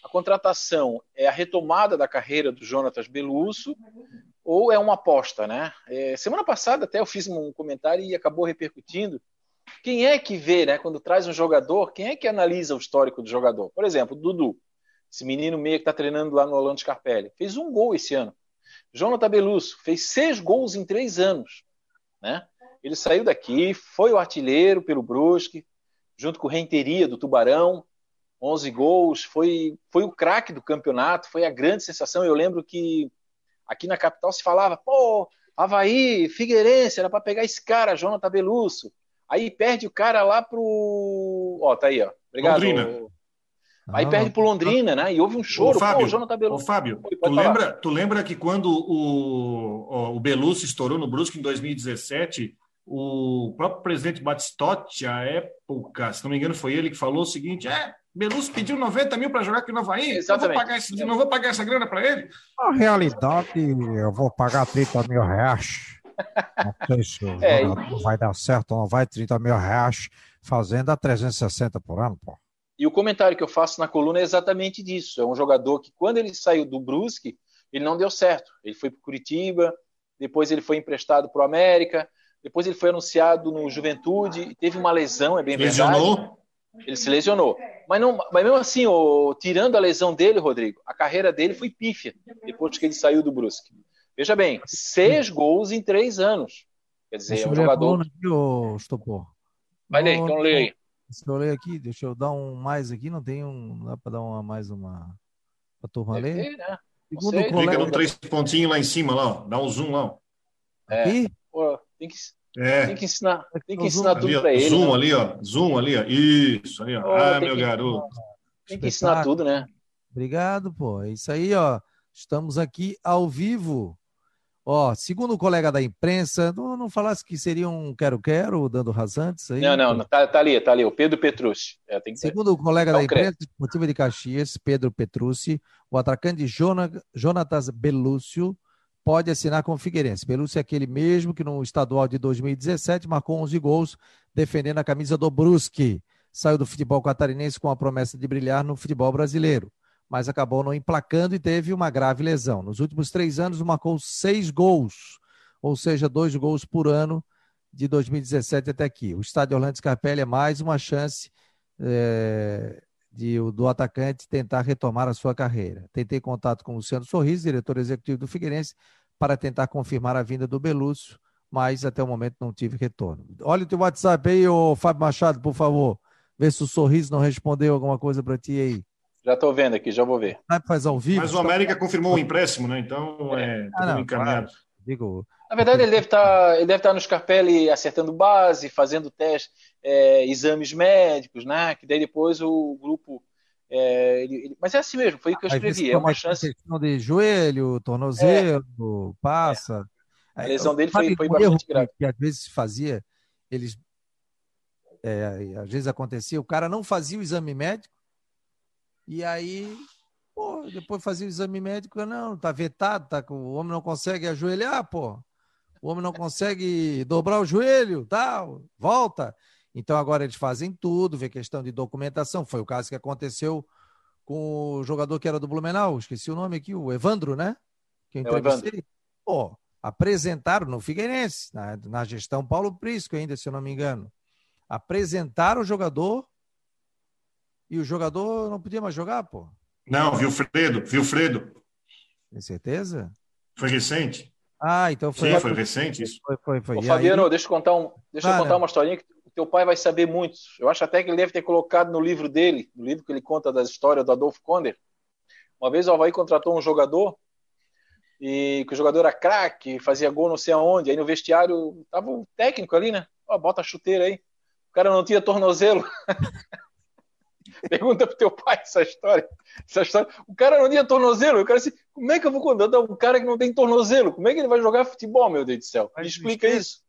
a contratação é a retomada da carreira do Jonatas Belusso ou é uma aposta, né? É, semana passada até eu fiz um comentário e acabou repercutindo. Quem é que vê, né? Quando traz um jogador, quem é que analisa o histórico do jogador? Por exemplo, Dudu, esse menino meio que está treinando lá no Orlando Scarpelli, fez um gol esse ano. Jonathan Belusso fez seis gols em três anos, né? Ele saiu daqui, foi o artilheiro pelo Brusque, junto com o Renteria do Tubarão, 11 gols, foi, foi o craque do campeonato, foi a grande sensação. Eu lembro que aqui na capital se falava, pô, Havaí, Figueirense, era para pegar esse cara, Jonathan Belusso. Aí perde o cara lá pro. Ó, tá aí, ó. Obrigado. Londrina. Aí ah, perde pro Londrina, né? E houve um choro. Ô, Fábio, pô, Jonathan Belusso. Ô, Fábio, tu lembra, tu lembra que quando o, o Belusso estourou no Brusque em 2017, o próprio presidente Batistotti, à época, se não me engano, foi ele que falou o seguinte: é, Belusso pediu 90 mil para jogar aqui no Havaí, Exatamente. não vou pagar, esse, não vou pagar essa grana para ele. Na realidade, eu vou pagar 30 mil reais. Não sei se o é, vai dar certo ou não vai, 30 mil reais fazendo a 360 por ano, pô. E o comentário que eu faço na coluna é exatamente disso. É um jogador que, quando ele saiu do Brusque, ele não deu certo. Ele foi para Curitiba, depois ele foi emprestado para o América, depois ele foi anunciado no Juventude, teve uma lesão, é bem lesionou. verdade. Ele se lesionou. Mas, não, mas mesmo assim, oh, tirando a lesão dele, Rodrigo, a carreira dele foi pífia depois que ele saiu do Brusque. Veja bem, seis gols em três anos. Quer dizer, Deixa é um jogador. Aqui, ô, Estopor. Vai ler, então lê aí. Deixa eu ler aqui, deixa eu dar um mais aqui, não tem um. Não dá para dar uma, mais uma. Para turma ler? Ter, né? Segundo o colega... Clica no três pontinhos lá em cima, lá, ó. dá um zoom lá. Ó. É. Aqui? Pô, tem que, é. tem que ensinar, tem que ensinar ali, tudo para ele. Zoom né? ali, ó. Zoom ali, ó. Isso, ali, ó. Oh, ah, meu que, garoto. Tem que ensinar tudo, né? Obrigado, pô. É isso aí, ó. Estamos aqui ao vivo Ó, segundo o colega da imprensa, não, não falasse que seria um quero-quero, dando rasantes aí? Não, não, tá, tá ali, tá ali, o Pedro Petrucci. É, segundo o colega da imprensa esportiva de Caxias, Pedro Petrucci, o atacante Jonatas Belúcio pode assinar com o Figueirense. Belúcio é aquele mesmo que no estadual de 2017 marcou 11 gols defendendo a camisa do Brusque. Saiu do futebol catarinense com a promessa de brilhar no futebol brasileiro mas acabou não emplacando e teve uma grave lesão. Nos últimos três anos, marcou seis gols, ou seja, dois gols por ano de 2017 até aqui. O estádio Orlando Scarpelli é mais uma chance é, de, do atacante tentar retomar a sua carreira. Tentei contato com o Luciano Sorriso, diretor executivo do Figueirense, para tentar confirmar a vinda do Belúcio, mas até o momento não tive retorno. Olha o teu WhatsApp aí, ô Fábio Machado, por favor. Vê se o Sorriso não respondeu alguma coisa para ti aí. Já estou vendo aqui, já vou ver. Faz ao vivo. Mas o América confirmou o empréstimo, né? Então é ah, não, encaminhado. Claro. Digo, Na verdade, ele deve estar, tá, ele deve estar tá no Scarpelli acertando base, fazendo teste, é, exames médicos, né? Que daí depois o grupo. É, ele, ele... mas é assim mesmo, foi o que eu escrevi. É uma chance. Questão de joelho, tornozelo, é. passa. A lesão dele foi, foi bastante grave. Que, que às vezes se fazia, eles. É, às vezes acontecia, o cara não fazia o exame médico e aí, pô, depois fazia o exame médico, não, tá vetado, tá, o homem não consegue ajoelhar, pô. O homem não consegue dobrar o joelho, tal, volta. Então agora eles fazem tudo, vê questão de documentação. Foi o caso que aconteceu com o jogador que era do Blumenau, esqueci o nome aqui, o Evandro, né? Que eu é entrevistei. Pô, apresentaram no Figueirense, na, na gestão Paulo Prisco ainda, se eu não me engano. Apresentaram o jogador e o jogador não podia mais jogar, pô? Não, Vilfredo, Vilfredo. Tem certeza? Foi recente. Ah, então foi. Sim, foi recente isso. Foi, foi, foi. Ô, Fabiano, aí... deixa eu contar, um, deixa eu contar uma historinha que o teu pai vai saber muito. Eu acho até que ele deve ter colocado no livro dele, no livro que ele conta da história do Adolfo Konder. Uma vez o Havaí contratou um jogador e que o jogador era craque, fazia gol não sei aonde. Aí no vestiário tava o técnico ali, né? Ó, bota a chuteira aí. O cara não tinha tornozelo. Pergunta pro teu pai essa história. Essa história. O cara não tinha tornozelo. O cara assim, como é que eu vou contratar um cara que não tem tornozelo? Como é que ele vai jogar futebol, meu Deus do céu? Me explica isso.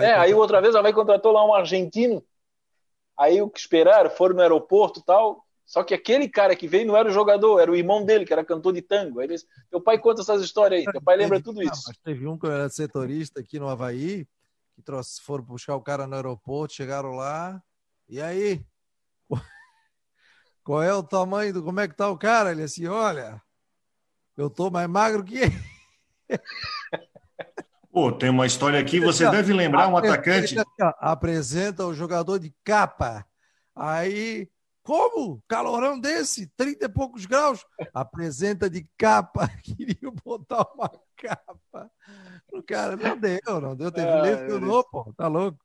é, aí outra vez ela vai contratou lá um argentino. Aí o que esperaram, foram no aeroporto e tal. Só que aquele cara que veio não era o jogador, era o irmão dele, que era cantor de tango. Aí eles, teu pai conta essas histórias aí, teu pai lembra tudo isso. Mas teve um que era setorista aqui no Havaí, que trouxe, foram buscar o cara no aeroporto, chegaram lá, e aí? Qual é o tamanho do. Como é que tá o cara? Ele assim, olha, eu tô mais magro que ele. Pô, tem uma história aqui, você deve lembrar um atacante. Apresenta o jogador de capa. Aí, como? Calorão desse, 30 e poucos graus. Apresenta de capa. Queria botar uma capa. O cara não deu, não deu. Teve ah, lesionou, pô. Tá louco.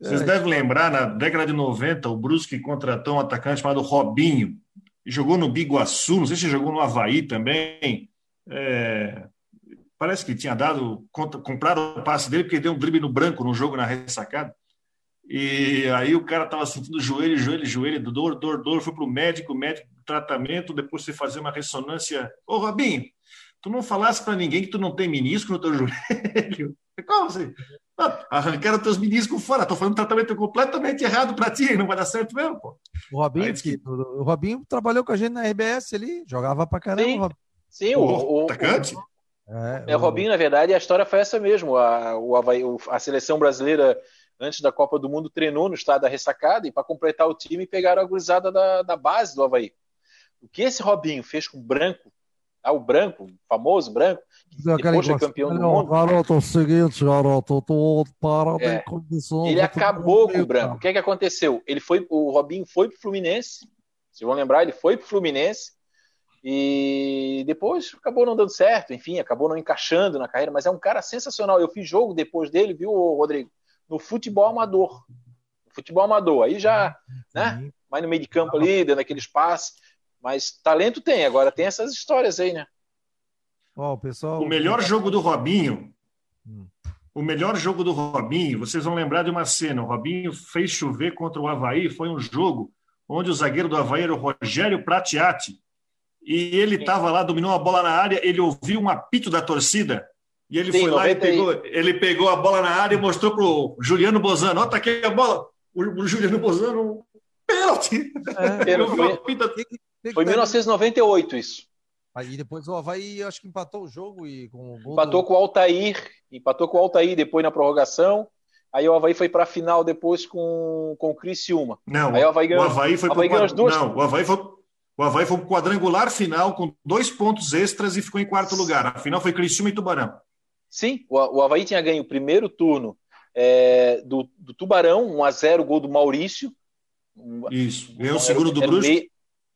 Vocês é. devem lembrar, na década de 90, o Brusque contratou um atacante chamado Robinho. Jogou no Biguaçu, não sei se jogou no Havaí também. É, parece que tinha dado, compraram o passe dele porque deu um drible no branco no jogo na ressacada. E aí o cara estava sentindo joelho, joelho, joelho, dor, dor, dor, foi para o médico, médico, tratamento, depois você fazer uma ressonância. Ô, Robinho, tu não falasse para ninguém que tu não tem menisco no teu joelho? Como assim? Arrancaram teus meniscos fora. Estou fazendo um tratamento completamente errado para ti, não vai dar certo mesmo, pô. O Robinho, que... o Robinho trabalhou com a gente na RBS ali, jogava pra caramba. Sim, sim o, o, atacante. O, é, é, o Robinho, na verdade, a história foi essa mesmo. A, o Havaí, a seleção brasileira, antes da Copa do Mundo, treinou no estado da ressacada e para completar o time pegaram a gurizada da, da base do Havaí. O que esse Robinho fez com o branco, ah, o branco, o famoso branco, que depois foi campeão do mundo. Garoto, é o seguinte, garoto, tô parado é, em Ele acabou com o branco. O que é que aconteceu? Ele foi, o Robinho foi pro Fluminense. Vocês vão lembrar, ele foi pro Fluminense e depois acabou não dando certo, enfim, acabou não encaixando na carreira, mas é um cara sensacional. Eu fiz jogo depois dele, viu, Rodrigo? No futebol amador. No futebol amador. Aí já, né? Mais no meio de campo ali, dando aquele espaço. Mas talento tem, agora tem essas histórias aí, né? Oh, o, pessoal... o melhor jogo do Robinho. Hum. O melhor jogo do Robinho, vocês vão lembrar de uma cena. O Robinho fez chover contra o Havaí. Foi um jogo onde o zagueiro do Havaí era o Rogério Pratiati. E ele estava lá, dominou a bola na área, ele ouviu um apito da torcida. E ele Sim, foi lá e pegou, ele pegou a bola na área e mostrou para o Juliano Bozano: Ó, tá aqui a bola. O, o Juliano Bozano, pênalti. É, foi, foi 1998 isso. Aí depois o Havaí acho que empatou o jogo e com o gol Empatou do... com o Altair, empatou com o Altair depois na prorrogação. Aí o Havaí foi para a final depois com, com o Criciúma. Não, aí o Havaí ganhou, o Havaí foi Havaí ganhou duas. Não, o Havaí foi, o Havaí foi para o quadrangular final com dois pontos extras e ficou em quarto lugar. A final foi Criciúma e Tubarão. Sim, o, o Havaí tinha ganho o primeiro turno é, do, do, Tubarão, 1 a 0 gol do Maurício. Isso, ganhou o segundo do Brusque.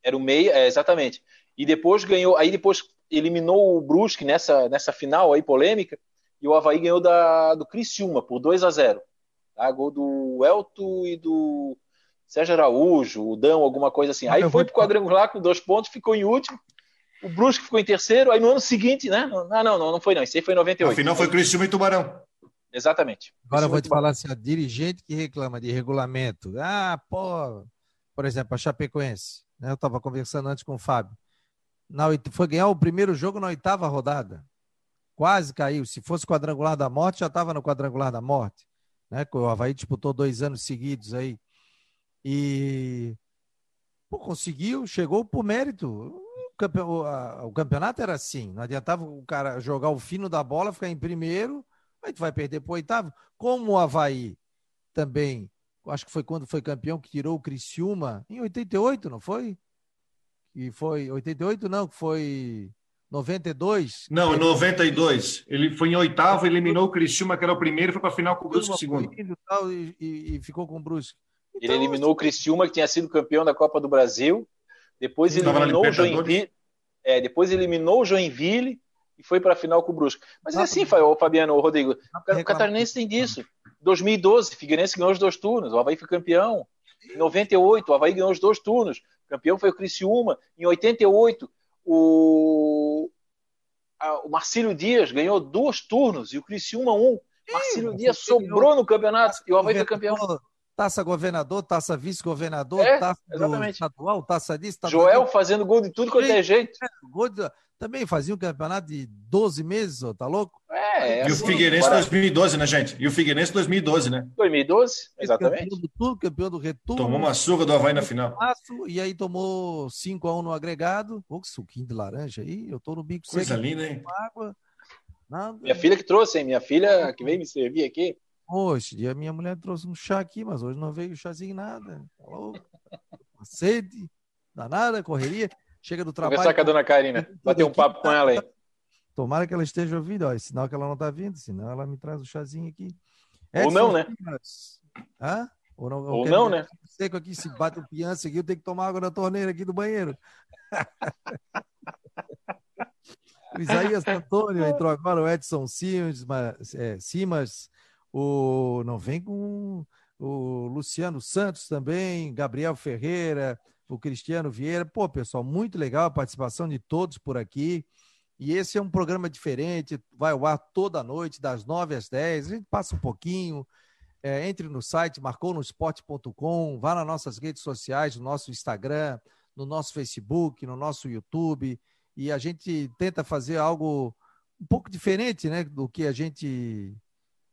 Era o meia, é, exatamente e depois ganhou, aí depois eliminou o Brusque nessa, nessa final aí polêmica, e o Havaí ganhou da, do Criciúma por 2 a 0 tá? Gol do Elto e do Sérgio Araújo, o Dão, alguma coisa assim. Aí foi pro quadrangular com dois pontos, ficou em último. O Brusque ficou em terceiro, aí no ano seguinte, né? Ah, não, não, não foi não. Isso aí foi em 98. A final foi Criciúma e Tubarão. Exatamente. Agora eu vou te falar assim, a dirigente que reclama de regulamento. Ah, pô, por exemplo, a Chapecoense. Né? Eu estava conversando antes com o Fábio na, foi ganhar o primeiro jogo na oitava rodada. Quase caiu. Se fosse quadrangular da morte, já estava no quadrangular da morte. Né? O Havaí disputou dois anos seguidos aí. E pô, conseguiu, chegou por mérito. O, campeonato era assim, não adiantava o cara jogar o fino da bola, ficar em primeiro, aí tu vai perder para o oitavo. Como o Havaí também, acho que foi quando foi campeão que tirou o Criciúma, em 88, não foi? E foi 88, não, que foi 92. Não, 92. Ele foi em oitavo, eliminou o Criciúma, que era o primeiro, foi para a final com o Brusque segundo. E, e, e, ficou com o Brusque. Então, ele eliminou o Criciúma, que tinha sido campeão da Copa do Brasil. Depois eliminou o Joinville. É, depois eliminou o Joinville e foi para a final com o Brusque. Mas é assim, Fabiano, Rodrigo. O Catarinense tem disso. 2012, Figueirense ganhou os dois turnos, o Havaí foi campeão. Em 98, o Havaí ganhou os dois turnos. O campeão foi o Criciúma. Em 88, o, a, o Marcílio Dias ganhou dois turnos e o Criciúma um. Marcílio Dias sobrou no campeonato e o Havaí foi campeão. Taça governador, taça vice-governador, é, taça estadual, taça disso. Taça Joel fazendo gol de tudo quanto é jeito. É, gol de, também fazia um campeonato de 12 meses, tá louco? É, é e assim, o Figueirense para... 2012, né, gente? E o Figueirense 2012, né? 2012, exatamente. Campeão do turno, campeão do retorno. Tomou uma surra do Havaí na final. E aí tomou 5x1 no agregado. Pô, que suquinho de laranja aí. Eu tô no bico Coisa seco, linda, hein? Água. Nada. Minha filha que trouxe, hein? Minha filha que veio me servir aqui. Hoje, a minha mulher trouxe um chá aqui, mas hoje não veio chazinho nada. Tá sede, danada, correria. Chega do trabalho. Conversar com a dona Karina, bater um papo com ela aí. Tomara que ela esteja ouvindo, ó, é sinal que ela não está vindo, senão ela me traz o um chazinho aqui. Edson, Ou não, né? Hã? Ou não, Ou não né? Seco aqui, se bate o piança aqui, eu tenho que tomar água na torneira aqui do banheiro. o Isaías Antônio entrou agora, o Edson Simas, é, Simas o, não vem com o Luciano Santos também, Gabriel Ferreira, o Cristiano Vieira. Pô, pessoal, muito legal a participação de todos por aqui. E esse é um programa diferente, vai ao ar toda noite, das 9 às 10. A gente passa um pouquinho. É, entre no site marconosport.com, vá nas nossas redes sociais, no nosso Instagram, no nosso Facebook, no nosso YouTube. E a gente tenta fazer algo um pouco diferente né, do que a gente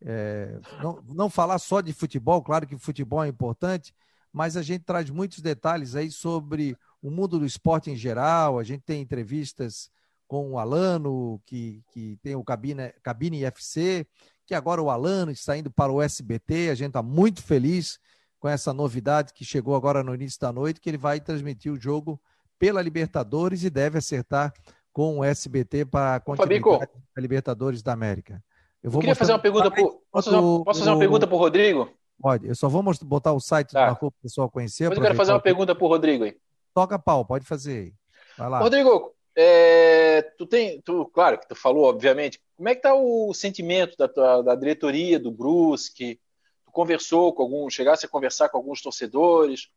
é, não, não falar só de futebol, claro que futebol é importante, mas a gente traz muitos detalhes aí sobre o mundo do esporte em geral. A gente tem entrevistas com o Alano, que, que tem o Cabine, Cabine FC, que agora o Alano está indo para o SBT. A gente está muito feliz com essa novidade que chegou agora no início da noite, que ele vai transmitir o jogo pela Libertadores e deve acertar com o SBT para a continuidade da Libertadores da América. Eu, vou eu queria fazer uma pergunta. Posso, fazer uma, posso fazer uma pergunta para o Rodrigo? Pode. Eu só vou botar o site tá. do para o pessoal conhecer. Mas eu quero fazer uma pergunta para o Rodrigo aí. Toca pau, pode fazer aí. Vai lá. Rodrigo, é, tu tem, tu, claro que tu falou, obviamente, como é que tá o sentimento da, tua, da diretoria, do Brusque? Tu conversou com alguns, chegasse a conversar com alguns torcedores,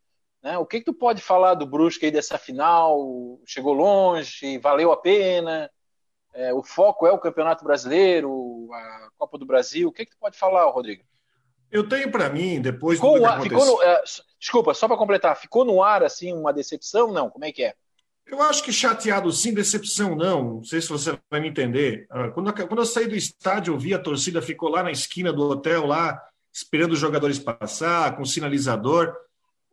né? O que que tu pode falar do Brusque aí dessa final? Chegou longe, valeu a pena? É, o foco é o Campeonato Brasileiro, a Copa do Brasil. O que que tu pode falar, Rodrigo? Eu tenho para mim, depois ficou, do que ficou no, é, Desculpa, só para completar, ficou no ar assim uma decepção? Não, como é que é? Eu acho que chateado sim, decepção não. Não sei se você vai me entender. Ah, quando eu, quando eu saí do estádio, eu vi a torcida ficou lá na esquina do hotel, lá, esperando os jogadores passar, com sinalizador.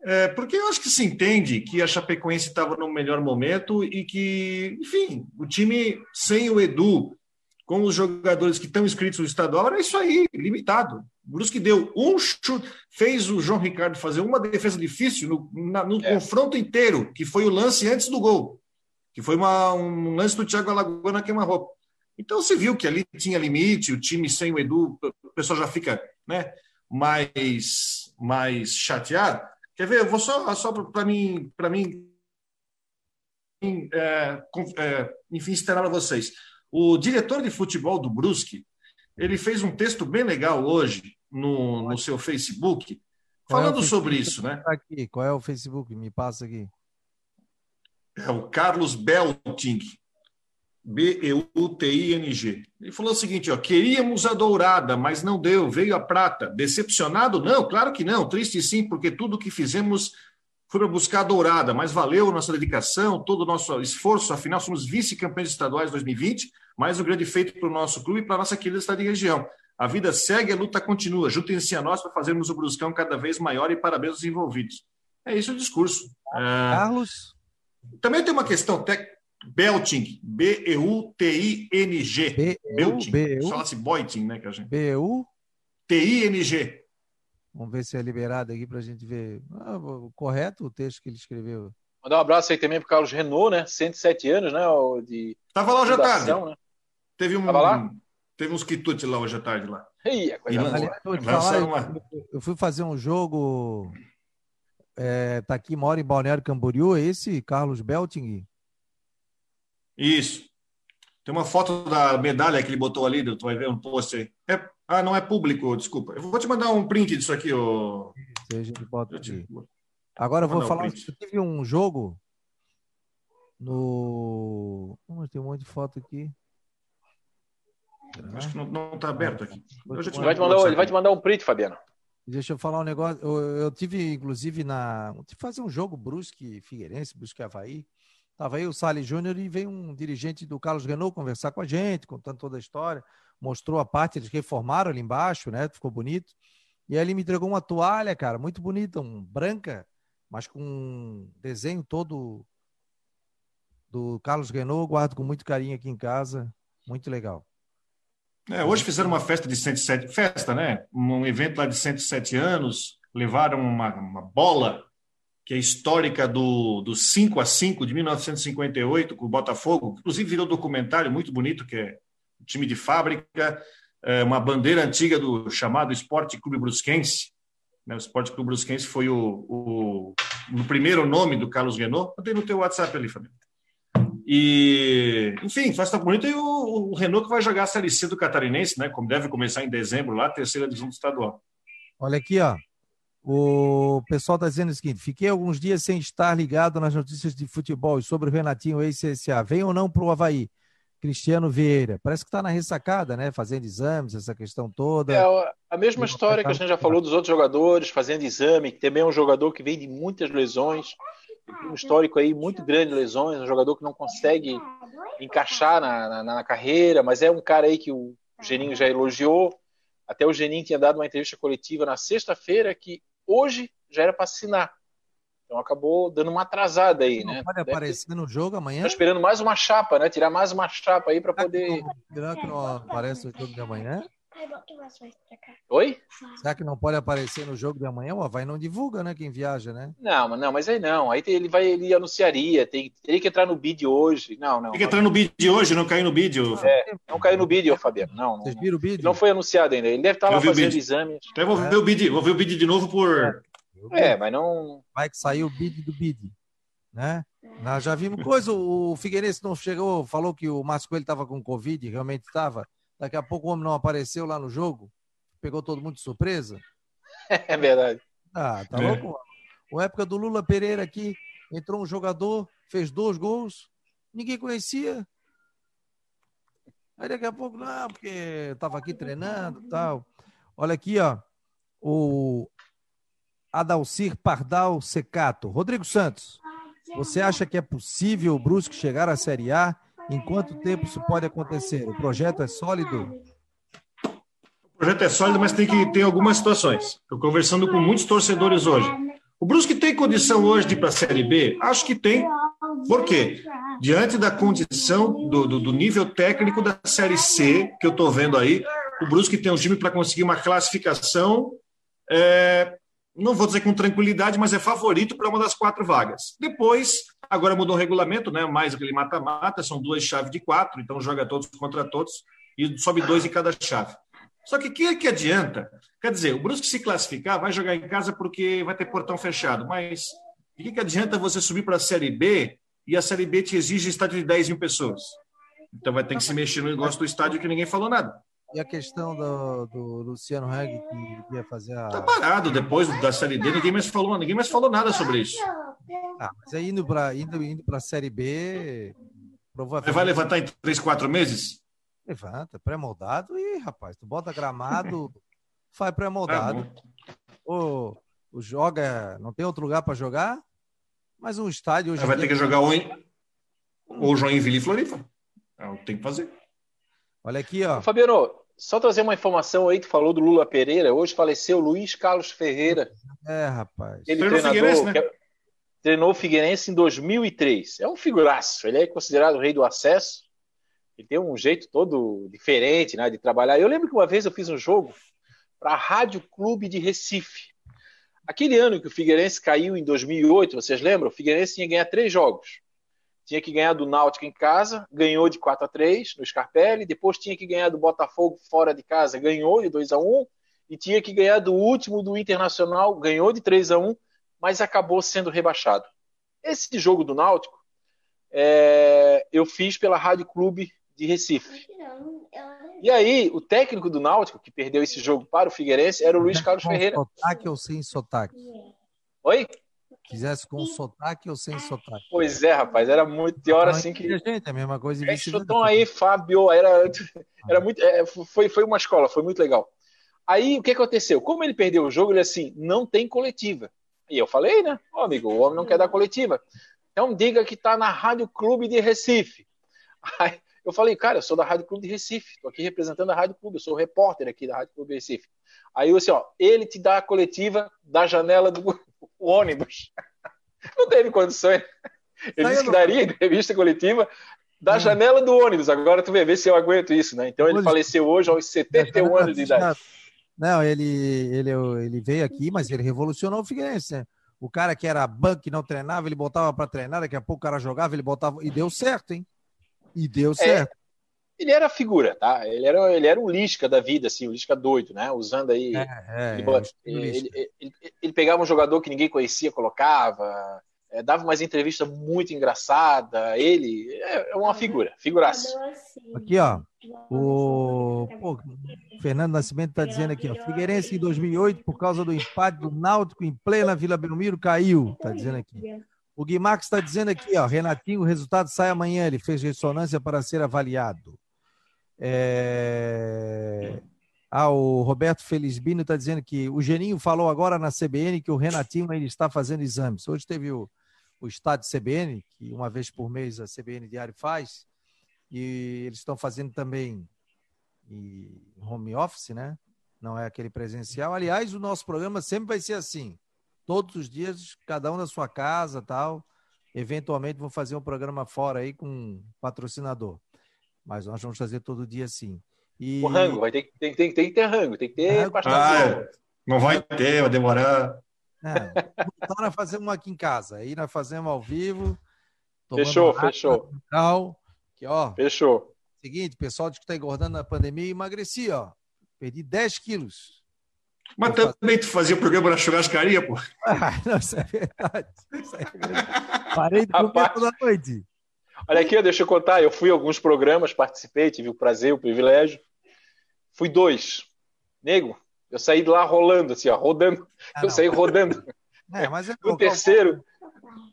É, porque eu acho que se entende que a Chapecoense estava no melhor momento e que, enfim, o time sem o Edu, com os jogadores que estão inscritos no estadual, era isso aí, limitado. Brusque deu um chute, fez o João Ricardo fazer uma defesa difícil no, na, no é. confronto inteiro, que foi o lance antes do gol, que foi uma, um lance do Thiago Alagoa na queima-roupa. Então se viu que ali tinha limite, o time sem o Edu, o pessoal já fica né, mais, mais chateado. Quer ver? Eu vou só, só para mim, para mim é, é, enfim, externar para vocês. O diretor de futebol do Brusque, ele fez um texto bem legal hoje no, no seu Facebook, falando é sobre isso, né? Aqui, qual é o Facebook? Me passa aqui. É o Carlos Belting, B-E-U-T-I-N-G. Ele falou o seguinte: ó, queríamos a dourada, mas não deu, veio a prata. Decepcionado? Não, claro que não. Triste sim, porque tudo que fizemos foi para buscar a dourada, mas valeu nossa dedicação, todo o nosso esforço. Afinal, somos vice-campeões estaduais 2020 mais um grande feito para o nosso clube e para a nossa querida cidade e região. A vida segue, a luta continua. Juntem-se a nós para fazermos o Bruscão cada vez maior e parabéns aos envolvidos. É isso o discurso. É... Carlos? Também tem uma questão técnica. Belting, B-E-U-T-I-N-G. Belting. Fala-se Boiting, né, que a gente... B-E-U? T-I-N-G. Vamos ver se é liberado aqui para a gente ver. Ah, correto o texto que ele escreveu. Mandar um abraço aí também para o Carlos Renault, né? 107 anos, né? De Tava lá hoje à tarde. Né? Teve um, Tava lá? Teve uns quitutes lá hoje à tarde lá. Coisa falar, uma... Eu fui fazer um jogo. É, tá aqui, mora em Balneário Camboriú, é esse Carlos Belting? Isso. Tem uma foto da medalha que ele botou ali, tu vai ver um post aí. É... Ah, não é público, desculpa. Eu vou te mandar um print disso aqui, ô. Seja, bota aqui. Agora eu vou falar. Um teve um jogo no. Oh, tem um monte de foto aqui. Acho que não está aberto aqui. Ele vai, te mandar, ele vai te mandar um print, Fabiano. Deixa eu falar um negócio. Eu, eu tive, inclusive, na. Tive fazer um jogo Brusque Figueirense, Brusque Havaí. Tava aí o Salles Júnior e veio um dirigente do Carlos Renault conversar com a gente, contando toda a história. Mostrou a parte, eles reformaram ali embaixo, né? Ficou bonito. E aí ele me entregou uma toalha, cara, muito bonita, um branca, mas com um desenho todo do Carlos Renault, guardo com muito carinho aqui em casa, muito legal. É, hoje fizeram uma festa de 107, festa, né? Um evento lá de 107 anos, levaram uma, uma bola que é histórica do, do 5 a 5 de 1958 com o Botafogo, inclusive virou um documentário muito bonito que é time de fábrica, é uma bandeira antiga do chamado Esporte Clube Brusquense, né? O Esporte Clube Brusquense foi o, o, o, primeiro nome do Carlos Renault. Eu tenho no teu WhatsApp ali, Fabio. E, enfim, festa bonita. E o, o Renault que vai jogar a Série C do Catarinense, né? Como deve começar em dezembro lá, terceira divisão do estadual. Olha aqui, ó. O pessoal está dizendo o seguinte: fiquei alguns dias sem estar ligado nas notícias de futebol e sobre o Renatinho ex-CSA. Vem ou não para o Havaí? Cristiano Vieira. Parece que está na ressacada, né? Fazendo exames, essa questão toda. É a mesma história que a gente já falou dos outros jogadores, fazendo exame, que também é um jogador que vem de muitas lesões, um histórico aí muito grande de lesões, um jogador que não consegue encaixar na, na, na carreira, mas é um cara aí que o Geninho já elogiou. Até o Genin tinha dado uma entrevista coletiva na sexta-feira que hoje já era para assinar. Então acabou dando uma atrasada aí, não né? Pode aparecer ter... no jogo amanhã? Tá esperando mais uma chapa, né? Tirar mais uma chapa aí para poder. Será que não aparece no jogo de amanhã? Oi? Será que não pode aparecer no jogo de amanhã? O Havaí não divulga, né? Quem viaja, né? Não, mas não, mas aí não. Aí ele vai, ele anunciaria, tem, teria que entrar no bid hoje. Não, não. Tem que entrar no bid hoje, não cair no bid. É, não caiu no bid, Fabiano. Não, não. Vocês viram o bid? Não foi anunciado ainda. Ele deve estar lá fazendo exames. Até vou é. ver o bid, vou ver o bid de novo por. É, mas não. Vai que saiu o bid do bid, né? Nós já vimos coisa. O Figueirense não chegou, falou que o Márcio Coelho estava com Covid, realmente estava. Daqui a pouco o homem não apareceu lá no jogo. Pegou todo mundo de surpresa. É verdade. Ah, tá é. louco? Na época do Lula Pereira aqui, entrou um jogador, fez dois gols, ninguém conhecia. Aí daqui a pouco, não, porque estava aqui treinando tal. Olha aqui, ó. O Adalcir Pardal Secato. Rodrigo Santos, você acha que é possível o Brusque chegar à Série A? Em quanto tempo isso pode acontecer? O projeto é sólido? O projeto é sólido, mas tem que ter algumas situações. Estou conversando com muitos torcedores hoje. O Brusque tem condição hoje de ir para a Série B? Acho que tem. Por quê? Diante da condição do, do, do nível técnico da Série C, que eu estou vendo aí, o Brusque tem um time para conseguir uma classificação é, não vou dizer com tranquilidade, mas é favorito para uma das quatro vagas. Depois, agora mudou o regulamento, né? Mais aquele mata-mata, são duas chaves de quatro, então joga todos contra todos e sobe dois em cada chave. Só que o que, que adianta? Quer dizer, o Brusque se classificar vai jogar em casa porque vai ter portão fechado, mas o que, que adianta você subir para a Série B e a Série B te exige estádio de 10 mil pessoas? Então vai ter que se mexer no negócio do estádio que ninguém falou nada. E a questão do, do Luciano Reg que ia fazer a. Tá parado depois da Série D, ninguém mais falou, ninguém mais falou nada sobre isso. Ah, mas aí indo para indo, indo a Série B. Provavelmente... Vai levantar em três, quatro meses? Levanta, pré-moldado e, rapaz, tu bota gramado, faz pré-moldado. É ou, ou joga, não tem outro lugar para jogar, mas um estádio hoje. Vai ter que jogar ou, em, ou Joinville e Floripa. É o que tem que fazer. Olha aqui, ó. Fabiano, só trazer uma informação aí, tu falou do Lula Pereira, hoje faleceu Luiz Carlos Ferreira. É, rapaz. Ele treinou treinador, né? É, treinou o Figueirense em 2003. É um figuraço, ele é considerado o rei do acesso. Ele tem um jeito todo diferente, né, de trabalhar. Eu lembro que uma vez eu fiz um jogo para a Rádio Clube de Recife. Aquele ano que o Figueirense caiu em 2008, vocês lembram? O Figueirense tinha que ganhar três jogos tinha que ganhar do Náutico em casa, ganhou de 4 a 3 no Scarpelli, depois tinha que ganhar do Botafogo fora de casa, ganhou de 2 a 1 e tinha que ganhar do último do Internacional, ganhou de 3 a 1 mas acabou sendo rebaixado. Esse jogo do Náutico é, eu fiz pela Rádio Clube de Recife. E aí, o técnico do Náutico, que perdeu esse jogo para o Figueirense, era o Luiz Carlos Ferreira. Sotaque ou sem sotaque? Oi? Quisesse com sotaque ou sem sotaque? Pois é, rapaz, era muito pior assim que. Gente, a mesma coisa. É, aí, Fábio, era, era muito, é, foi, foi uma escola, foi muito legal. Aí o que aconteceu? Como ele perdeu o jogo, ele assim, não tem coletiva. E eu falei, né? Ó, oh, amigo, o homem não quer dar coletiva. Então diga que tá na Rádio Clube de Recife. Aí eu falei, cara, eu sou da Rádio Clube de Recife, tô aqui representando a Rádio Clube, eu sou o repórter aqui da Rádio Clube de Recife. Aí eu assim, ó, ele te dá a coletiva da janela do, o ônibus. Não teve condições. Ele disse que daria entrevista coletiva da hum. janela do ônibus. Agora tu vê, vê se eu aguento isso, né? Então ele faleceu hoje aos 71 anos de idade. Não, ele, ele, ele veio aqui, mas ele revolucionou o Figueirense, né? O cara que era banco que não treinava, ele botava para treinar, daqui a pouco o cara jogava, ele botava. E deu certo, hein? E deu é, certo ele era figura, tá? Ele era, ele era um Lisca da vida, assim, um Lisca doido, né? Usando aí. É, é, ele, ele, ele, ele, pegava um jogador que ninguém conhecia, colocava, é, dava umas entrevistas muito engraçada. Ele é, é uma figura, figuraça. Aqui, ó. O Pô, Fernando Nascimento está dizendo aqui, ó. Figueirense em 2008, por causa do empate do Náutico em plena Vila Belmiro, caiu. Está dizendo aqui. O Guimarães está dizendo aqui, ó. Renatinho, o resultado sai amanhã. Ele fez ressonância para ser avaliado. É... Ah, o Roberto Felizbino está dizendo que o Geninho falou agora na CBN que o Renatinho está fazendo exames. Hoje teve o, o estádio CBN, que uma vez por mês a CBN Diário faz, e eles estão fazendo também home office, né? não é aquele presencial. Aliás, o nosso programa sempre vai ser assim. Todos os dias, cada um na sua casa, tal. Eventualmente vou fazer um programa fora aí com um patrocinador. Mas nós vamos fazer todo dia sim. E... O rango, vai ter, tem, tem, tem que ter rango, tem que ter rango. Ah, não vai ter, vai demorar. É, nós fazemos aqui em casa. Aí nós fazemos ao vivo. Fechou, fechou. Tal, que, ó, fechou. Seguinte, pessoal que está engordando na pandemia, emagreci, ó. Perdi 10 quilos. Mas Vou também fazer... tu fazia programa na churrascaria, pô. Ah, não, isso é verdade. Isso é verdade. Parei de comer toda noite. Olha aqui, deixa eu contar. Eu fui a alguns programas, participei, tive o prazer, o privilégio. Fui dois. Nego, eu saí de lá rolando, assim, ó, rodando. Ah, eu saí rodando. É, mas é no terceiro,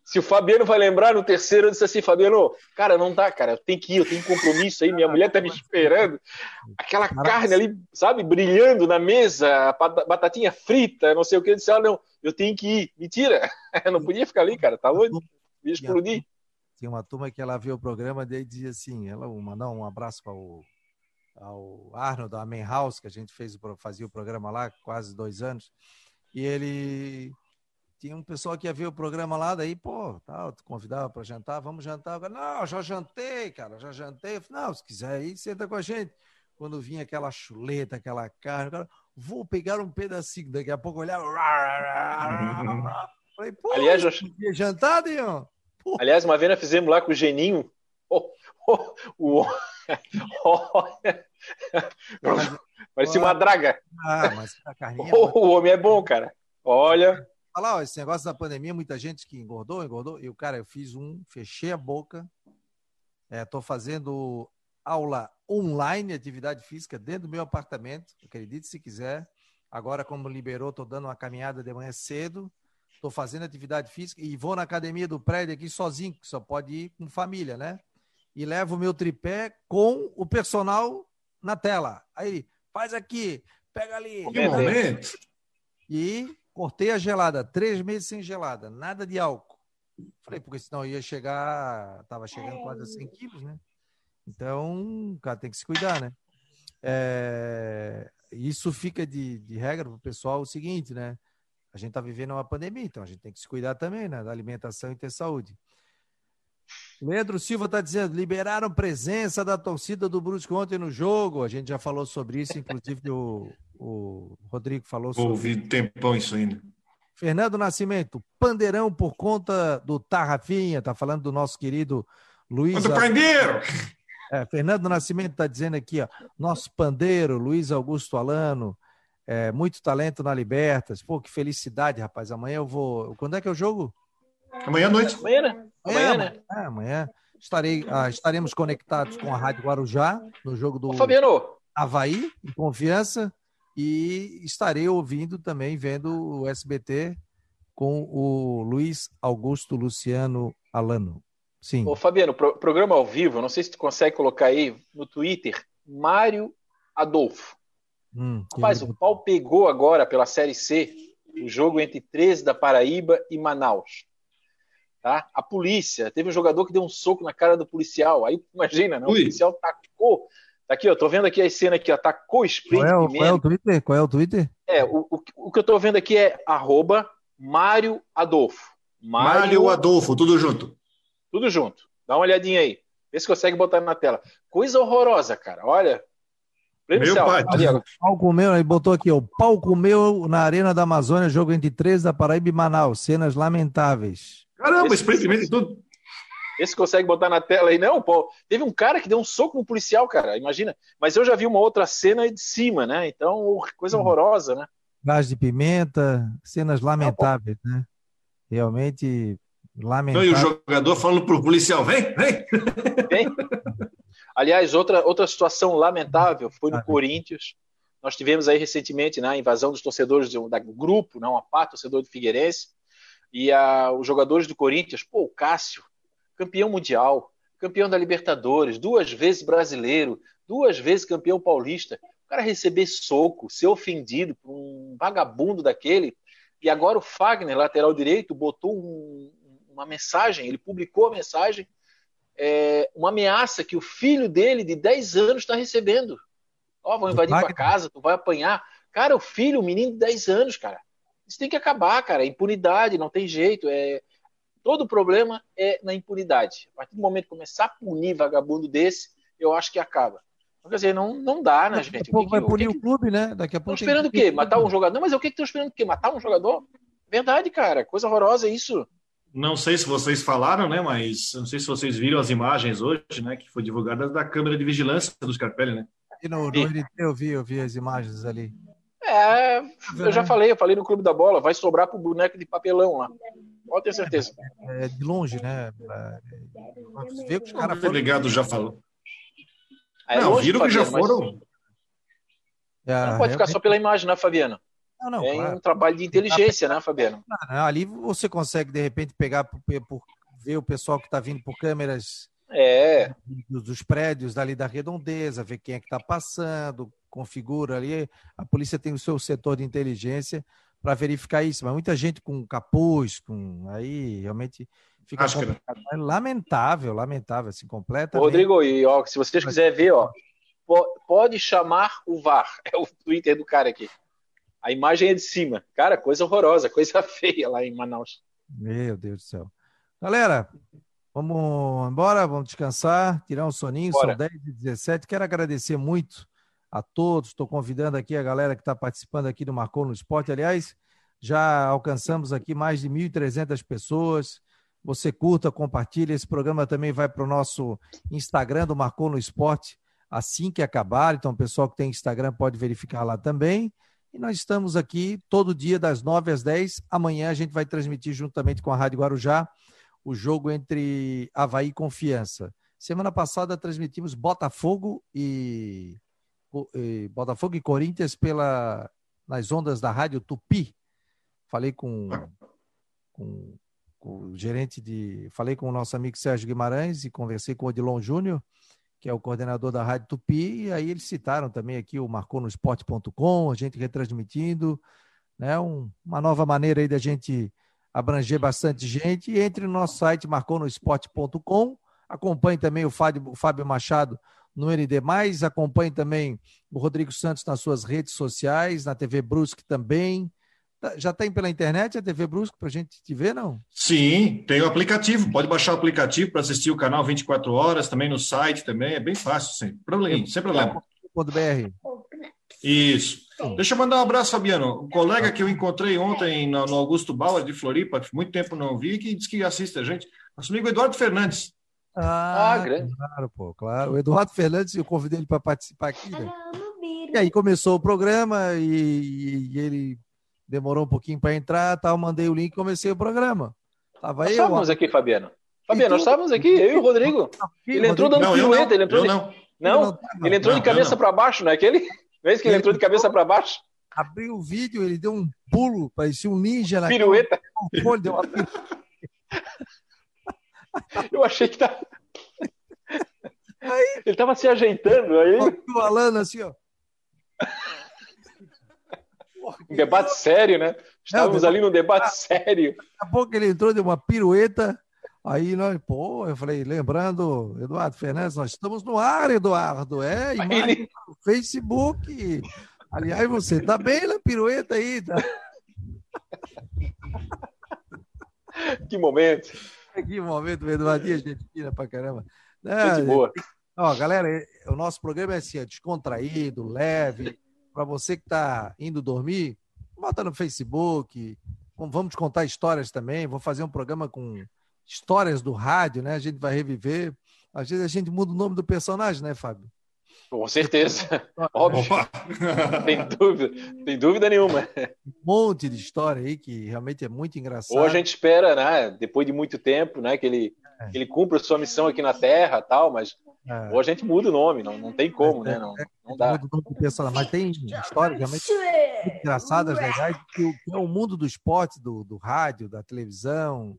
se o Fabiano vai lembrar, no terceiro eu disse assim, Fabiano, cara, não dá, cara, eu tenho que ir, eu tenho compromisso aí, minha mulher tá me esperando. Aquela carne ali, sabe, brilhando na mesa, batatinha frita, não sei o que, eu disse, ah, não, eu tenho que ir. Mentira, eu não podia ficar ali, cara, tá louco? Ia explodir. Tinha uma turma que ela viu o programa e dizia assim, ela mandou um abraço para o ao Arnold, da Main House, que a gente fez, fazia o programa lá quase dois anos, e ele tinha um pessoal que ia ver o programa lá, daí, pô, tá, convidava para jantar, vamos jantar. Eu, não, já jantei, cara, já jantei. Eu falei, não, se quiser aí, senta com a gente. Quando vinha aquela chuleta, aquela carne, cara, vou pegar um pedacinho, daqui a pouco olhava. Falei, pô, aliás, já... jantar, Dion? Aliás, uma vez nós fizemos lá com o Geninho, oh, oh, o. Parecia uma draga. Ah, mas a carninha. o homem é bom, cara. Olha falar, ó, esse negócio da pandemia, muita gente que engordou, engordou. E o cara, eu fiz um, fechei a boca. Estou é, fazendo aula online, atividade física, dentro do meu apartamento. Acredite se quiser. Agora, como liberou, estou dando uma caminhada de manhã cedo. Estou fazendo atividade física e vou na academia do prédio aqui sozinho, que só pode ir com família, né? E levo o meu tripé com o personal na tela. Aí, faz aqui, pega ali. Que momento! E Cortei a gelada, três meses sem gelada, nada de álcool. Falei, porque senão ia chegar, tava chegando quase a 100 quilos, né? Então, o cara tem que se cuidar, né? É, isso fica de, de regra para o pessoal o seguinte, né? A gente está vivendo uma pandemia, então a gente tem que se cuidar também, né? Da alimentação e ter saúde. Leandro Silva está dizendo, liberaram presença da torcida do Brusque ontem no jogo. A gente já falou sobre isso, inclusive o, o Rodrigo falou sobre. Ouvi tempão isso ainda. Fernando Nascimento, pandeirão por conta do Tarrafinha, tá falando do nosso querido Luiz. Do pandeiro! É, Fernando Nascimento está dizendo aqui, ó, nosso pandeiro, Luiz Augusto Alano, é, muito talento na Libertas. Pô, que felicidade, rapaz. Amanhã eu vou. Quando é que é o jogo? Amanhã à noite. Amanhã, né? Amanhã, amanhã, né? É, amanhã. Estarei, ah, estaremos conectados com a Rádio Guarujá no jogo do Ô, Fabiano. Havaí, em confiança. E estarei ouvindo também, vendo o SBT com o Luiz Augusto Luciano Alano. Sim. Ô, Fabiano, pro, programa ao vivo, não sei se tu consegue colocar aí no Twitter, Mário Adolfo. Hum, Rapaz, o pau pegou agora pela Série C, o jogo entre 13 da Paraíba e Manaus. Tá? A polícia, teve um jogador que deu um soco na cara do policial. Aí imagina, né? o policial tacou Tá aqui, eu tô vendo aqui a cena aqui, ó, tacou sprint qual é, o, qual é o Twitter? Qual é o Twitter? É, o, o, o que eu tô vendo aqui é arroba Mário Adolfo. Mário... Mário Adolfo, tudo junto. Tudo junto. Dá uma olhadinha aí. Vê se consegue botar na tela. Coisa horrorosa, cara. Olha. Meu pai. Pau comeu, ele botou aqui, o pau comeu na Arena da Amazônia, jogo entre 13 da Paraíba e Manaus. Cenas lamentáveis. Caramba, sprint e tudo. Esse consegue botar na tela aí. Não, pô, teve um cara que deu um soco no policial, cara, imagina. Mas eu já vi uma outra cena de cima, né? Então, coisa hum. horrorosa, né? Gás de pimenta, cenas lamentáveis, Não, né? Realmente lamentável. e o jogador falando pro policial, vem, vem. Vem. Aliás, outra, outra situação lamentável foi no ah, Corinthians. Nós tivemos aí recentemente né, a invasão dos torcedores do, da grupo, não, né, uma parte torcedor do Figueirense, e a, os jogadores do Corinthians, pô, o Cássio, campeão mundial, campeão da Libertadores, duas vezes brasileiro, duas vezes campeão paulista. O cara receber soco, ser ofendido por um vagabundo daquele. E agora o Fagner, lateral direito, botou um, uma mensagem, ele publicou a mensagem, é, uma ameaça que o filho dele, de 10 anos, está recebendo. Ó, oh, vou invadir tua casa, tu vai apanhar. Cara, o filho, o menino de 10 anos, cara. Isso tem que acabar, cara. Impunidade, não tem jeito. É... Todo o problema é na impunidade. A partir do momento que começar a punir vagabundo desse, eu acho que acaba. Quer dizer, não, não dá, né, gente? Daqui a pouco vai punir o, que... o clube, né? Daqui a pouco. Estão esperando o quê? Matar um jogador? Mas o que estão esperando o quê? Matar um jogador? Verdade, cara. Coisa horrorosa isso. Não sei se vocês falaram, né? Mas não sei se vocês viram as imagens hoje, né? Que foi divulgadas da câmera de vigilância do Scarpelli, né? E no, no RT eu vi, eu vi as imagens ali. É, eu já falei, eu falei no Clube da Bola, vai sobrar pro boneco de papelão lá. Pode ter certeza. É, de longe, né? Você vê que os caras foram... Delegado já falou. É não, viram que já foram. É, não pode ficar só pela imagem, né, Fabiano? Não, não, é claro. um trabalho de inteligência, né, Fabiano? Não, ali você consegue, de repente, pegar por, por ver o pessoal que está vindo por câmeras é. dos prédios dali da redondeza, ver quem é que está passando, configura ali. A polícia tem o seu setor de inteligência para verificar isso, mas muita gente com capuz, com aí realmente fica é lamentável, lamentável, assim, completamente. Rodrigo, e ó, se vocês quiserem ver, ó, pode chamar o VAR, é o Twitter do cara aqui. A imagem é de cima. Cara, coisa horrorosa, coisa feia lá em Manaus. Meu Deus do céu. Galera, vamos embora, vamos descansar, tirar um soninho, Bora. são 10 e 17. Quero agradecer muito a todos. Estou convidando aqui a galera que está participando aqui do Marcou no Esporte. Aliás, já alcançamos aqui mais de 1.300 pessoas. Você curta, compartilha. Esse programa também vai para o nosso Instagram do Marcou no Esporte assim que acabar. Então, o pessoal que tem Instagram pode verificar lá também. E nós estamos aqui todo dia, das 9 às 10. Amanhã a gente vai transmitir, juntamente com a Rádio Guarujá, o jogo entre Havaí e Confiança. Semana passada transmitimos Botafogo e, e Botafogo e Corinthians pela, nas ondas da Rádio Tupi. Falei com, com, com o gerente de. Falei com o nosso amigo Sérgio Guimarães e conversei com o Odilon Júnior que é o coordenador da Rádio Tupi, e aí eles citaram também aqui o Marcou no Esporte.com, a gente retransmitindo, né? Um, uma nova maneira aí da gente abranger bastante gente. E entre no nosso site marconosport.com, acompanhe também o Fábio, o Fábio Machado no ND+, acompanhe também o Rodrigo Santos nas suas redes sociais, na TV Brusque também, já tem pela internet a TV Brusco para a gente te ver, não? Sim, tem o aplicativo. Pode baixar o aplicativo para assistir o canal 24 horas, também no site também. É bem fácil, sem problema. Sem problema. .br. Isso. Deixa eu mandar um abraço, Fabiano. Um colega que eu encontrei ontem no, Augusto Bauer de Floripa, muito tempo não vi, que disse que assiste a gente. Nosso amigo Eduardo Fernandes. Ah, ah grande. Claro, pô, claro. O Eduardo Fernandes, eu convidei ele para participar aqui. Né? E aí começou o programa e, e ele demorou um pouquinho para entrar, tal, mandei o link e comecei o programa. Tava nós eu, estávamos aqui, Fabiano. Fabiano, nós estávamos aqui, eu e o Rodrigo. Ele entrou dando pirueta, ele entrou. Não, não. ele entrou de cabeça para baixo, não é aquele? Vês que ele entrou de cabeça para baixo? Abriu o vídeo, ele deu um pulo, parecia um ninja na pirueta. deu uma Eu achei que tá. Aí, ele tava se ajeitando aí. Falando assim, ó. Um debate sério, né? Estávamos é, ali num debate sério. Daqui a pouco ele entrou, deu uma pirueta. Aí nós, pô, eu falei, lembrando, Eduardo Fernandes, nós estamos no ar, Eduardo. É, imagem ele... no Facebook. Aliás, você tá bem na pirueta aí, tá? Que momento. Que momento, Eduardinho, gente fina pra caramba. Não, gente boa. Ó, galera, o nosso programa é assim, é descontraído, leve para você que está indo dormir, bota no Facebook. Vamos contar histórias também. Vou fazer um programa com histórias do rádio, né? A gente vai reviver. Às vezes a gente muda o nome do personagem, né, Fábio? Com certeza. Óbvio. tem dúvida, tem dúvida nenhuma. Um monte de história aí que realmente é muito engraçado. Ou a gente espera, né, depois de muito tempo, né, que ele, é. que ele cumpra a sua missão aqui na Terra, tal, mas é. Ou a gente muda o nome, não, não tem como, né? Não, não dá. Mas tem histórias realmente muito engraçadas, legais, que, é o mundo do esporte, do, do rádio, da televisão,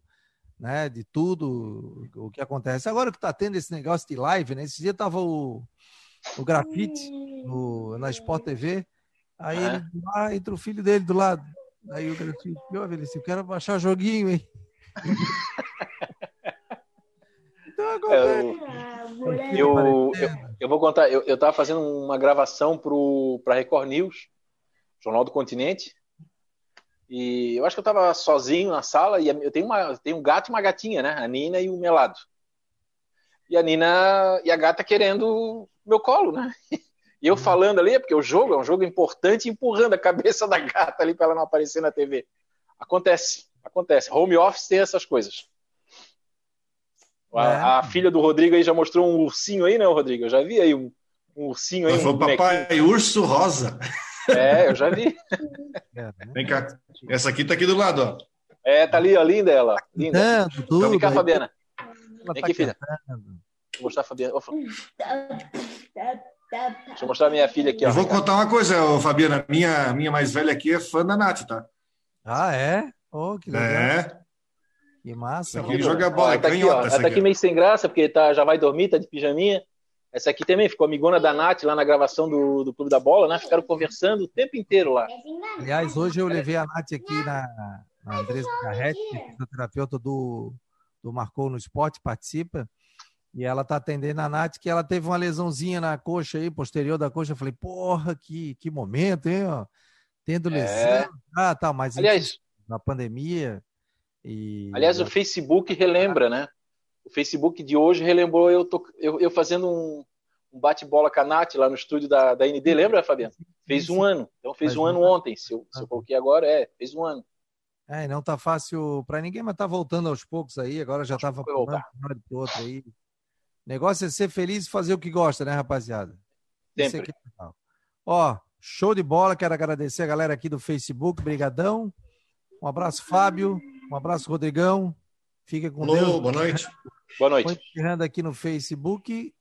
né? De tudo o que acontece. Agora que está tendo esse negócio de live, né? Esse dia tava o, o grafite no, na Sport TV, aí é. ele lá entra o filho dele do lado. Aí o grafite, eu, eu quero baixar joguinho, hein? Então, é, eu, eu, eu, eu, vou contar, eu, eu tava fazendo uma gravação para Record News Jornal do Continente. E eu acho que eu estava sozinho na sala e eu tenho, uma, eu tenho um gato e uma gatinha, né? A Nina e o Melado. E a Nina e a gata querendo meu colo, né? E eu falando ali, porque o jogo é um jogo importante, empurrando a cabeça da gata ali para ela não aparecer na TV. Acontece, acontece. Home office tem essas coisas. A, é. a, filha do Rodrigo aí já mostrou um ursinho aí, né, Rodrigo? Eu já vi aí um, um ursinho aí. Um papai urso rosa. É, eu já vi. É? Vem cá. Essa aqui tá aqui do lado, ó. É, tá ali, ó, linda ela. Linda. Tudo, Vem cá, Fabiana. Vem tá aqui, filha. Deixa eu mostrar a Fabiana. Deixa eu mostrar a minha filha aqui. Ó. Eu vou contar uma coisa, Fabiana. Minha, minha mais velha aqui é fã da Nath, tá? Ah, é? Oh, que legal. É. Que massa. Aqui joga bola, ó, tá aqui, ó, ela tá aqui meio sem graça, porque tá, já vai dormir, tá de pijaminha. Essa aqui também ficou amigona da Nath lá na gravação do, do Clube da Bola, né? Ficaram conversando o tempo inteiro lá. Aliás, hoje eu levei a Nath aqui na, na Andressa Carretti, que é fisioterapeuta do, do Marcou no Esporte, participa. E ela tá atendendo a Nath, que ela teve uma lesãozinha na coxa aí, posterior da coxa. Eu falei, porra, que, que momento, hein? Ó. Tendo lesão. É... Ah, tá, mas Aliás, na pandemia. E... Aliás, o Facebook relembra, né? O Facebook de hoje relembrou eu, eu, eu fazendo um, um bate-bola com a Nath lá no estúdio da, da ND. Lembra, Fabiano? Fez um ano. Então fez um ano ontem. Se eu, se eu coloquei agora, é, fez um ano. É, não tá fácil para ninguém, mas tá voltando aos poucos aí. Agora já tava um lado pro outro aí negócio é ser feliz e fazer o que gosta, né, rapaziada? Sempre. É Ó, show de bola. Quero agradecer a galera aqui do Facebook. Brigadão. Um abraço, Fábio. Um abraço, Rodrigão. Fica com Alô, Deus. Boa noite. Boa noite. Encerrando aqui no Facebook.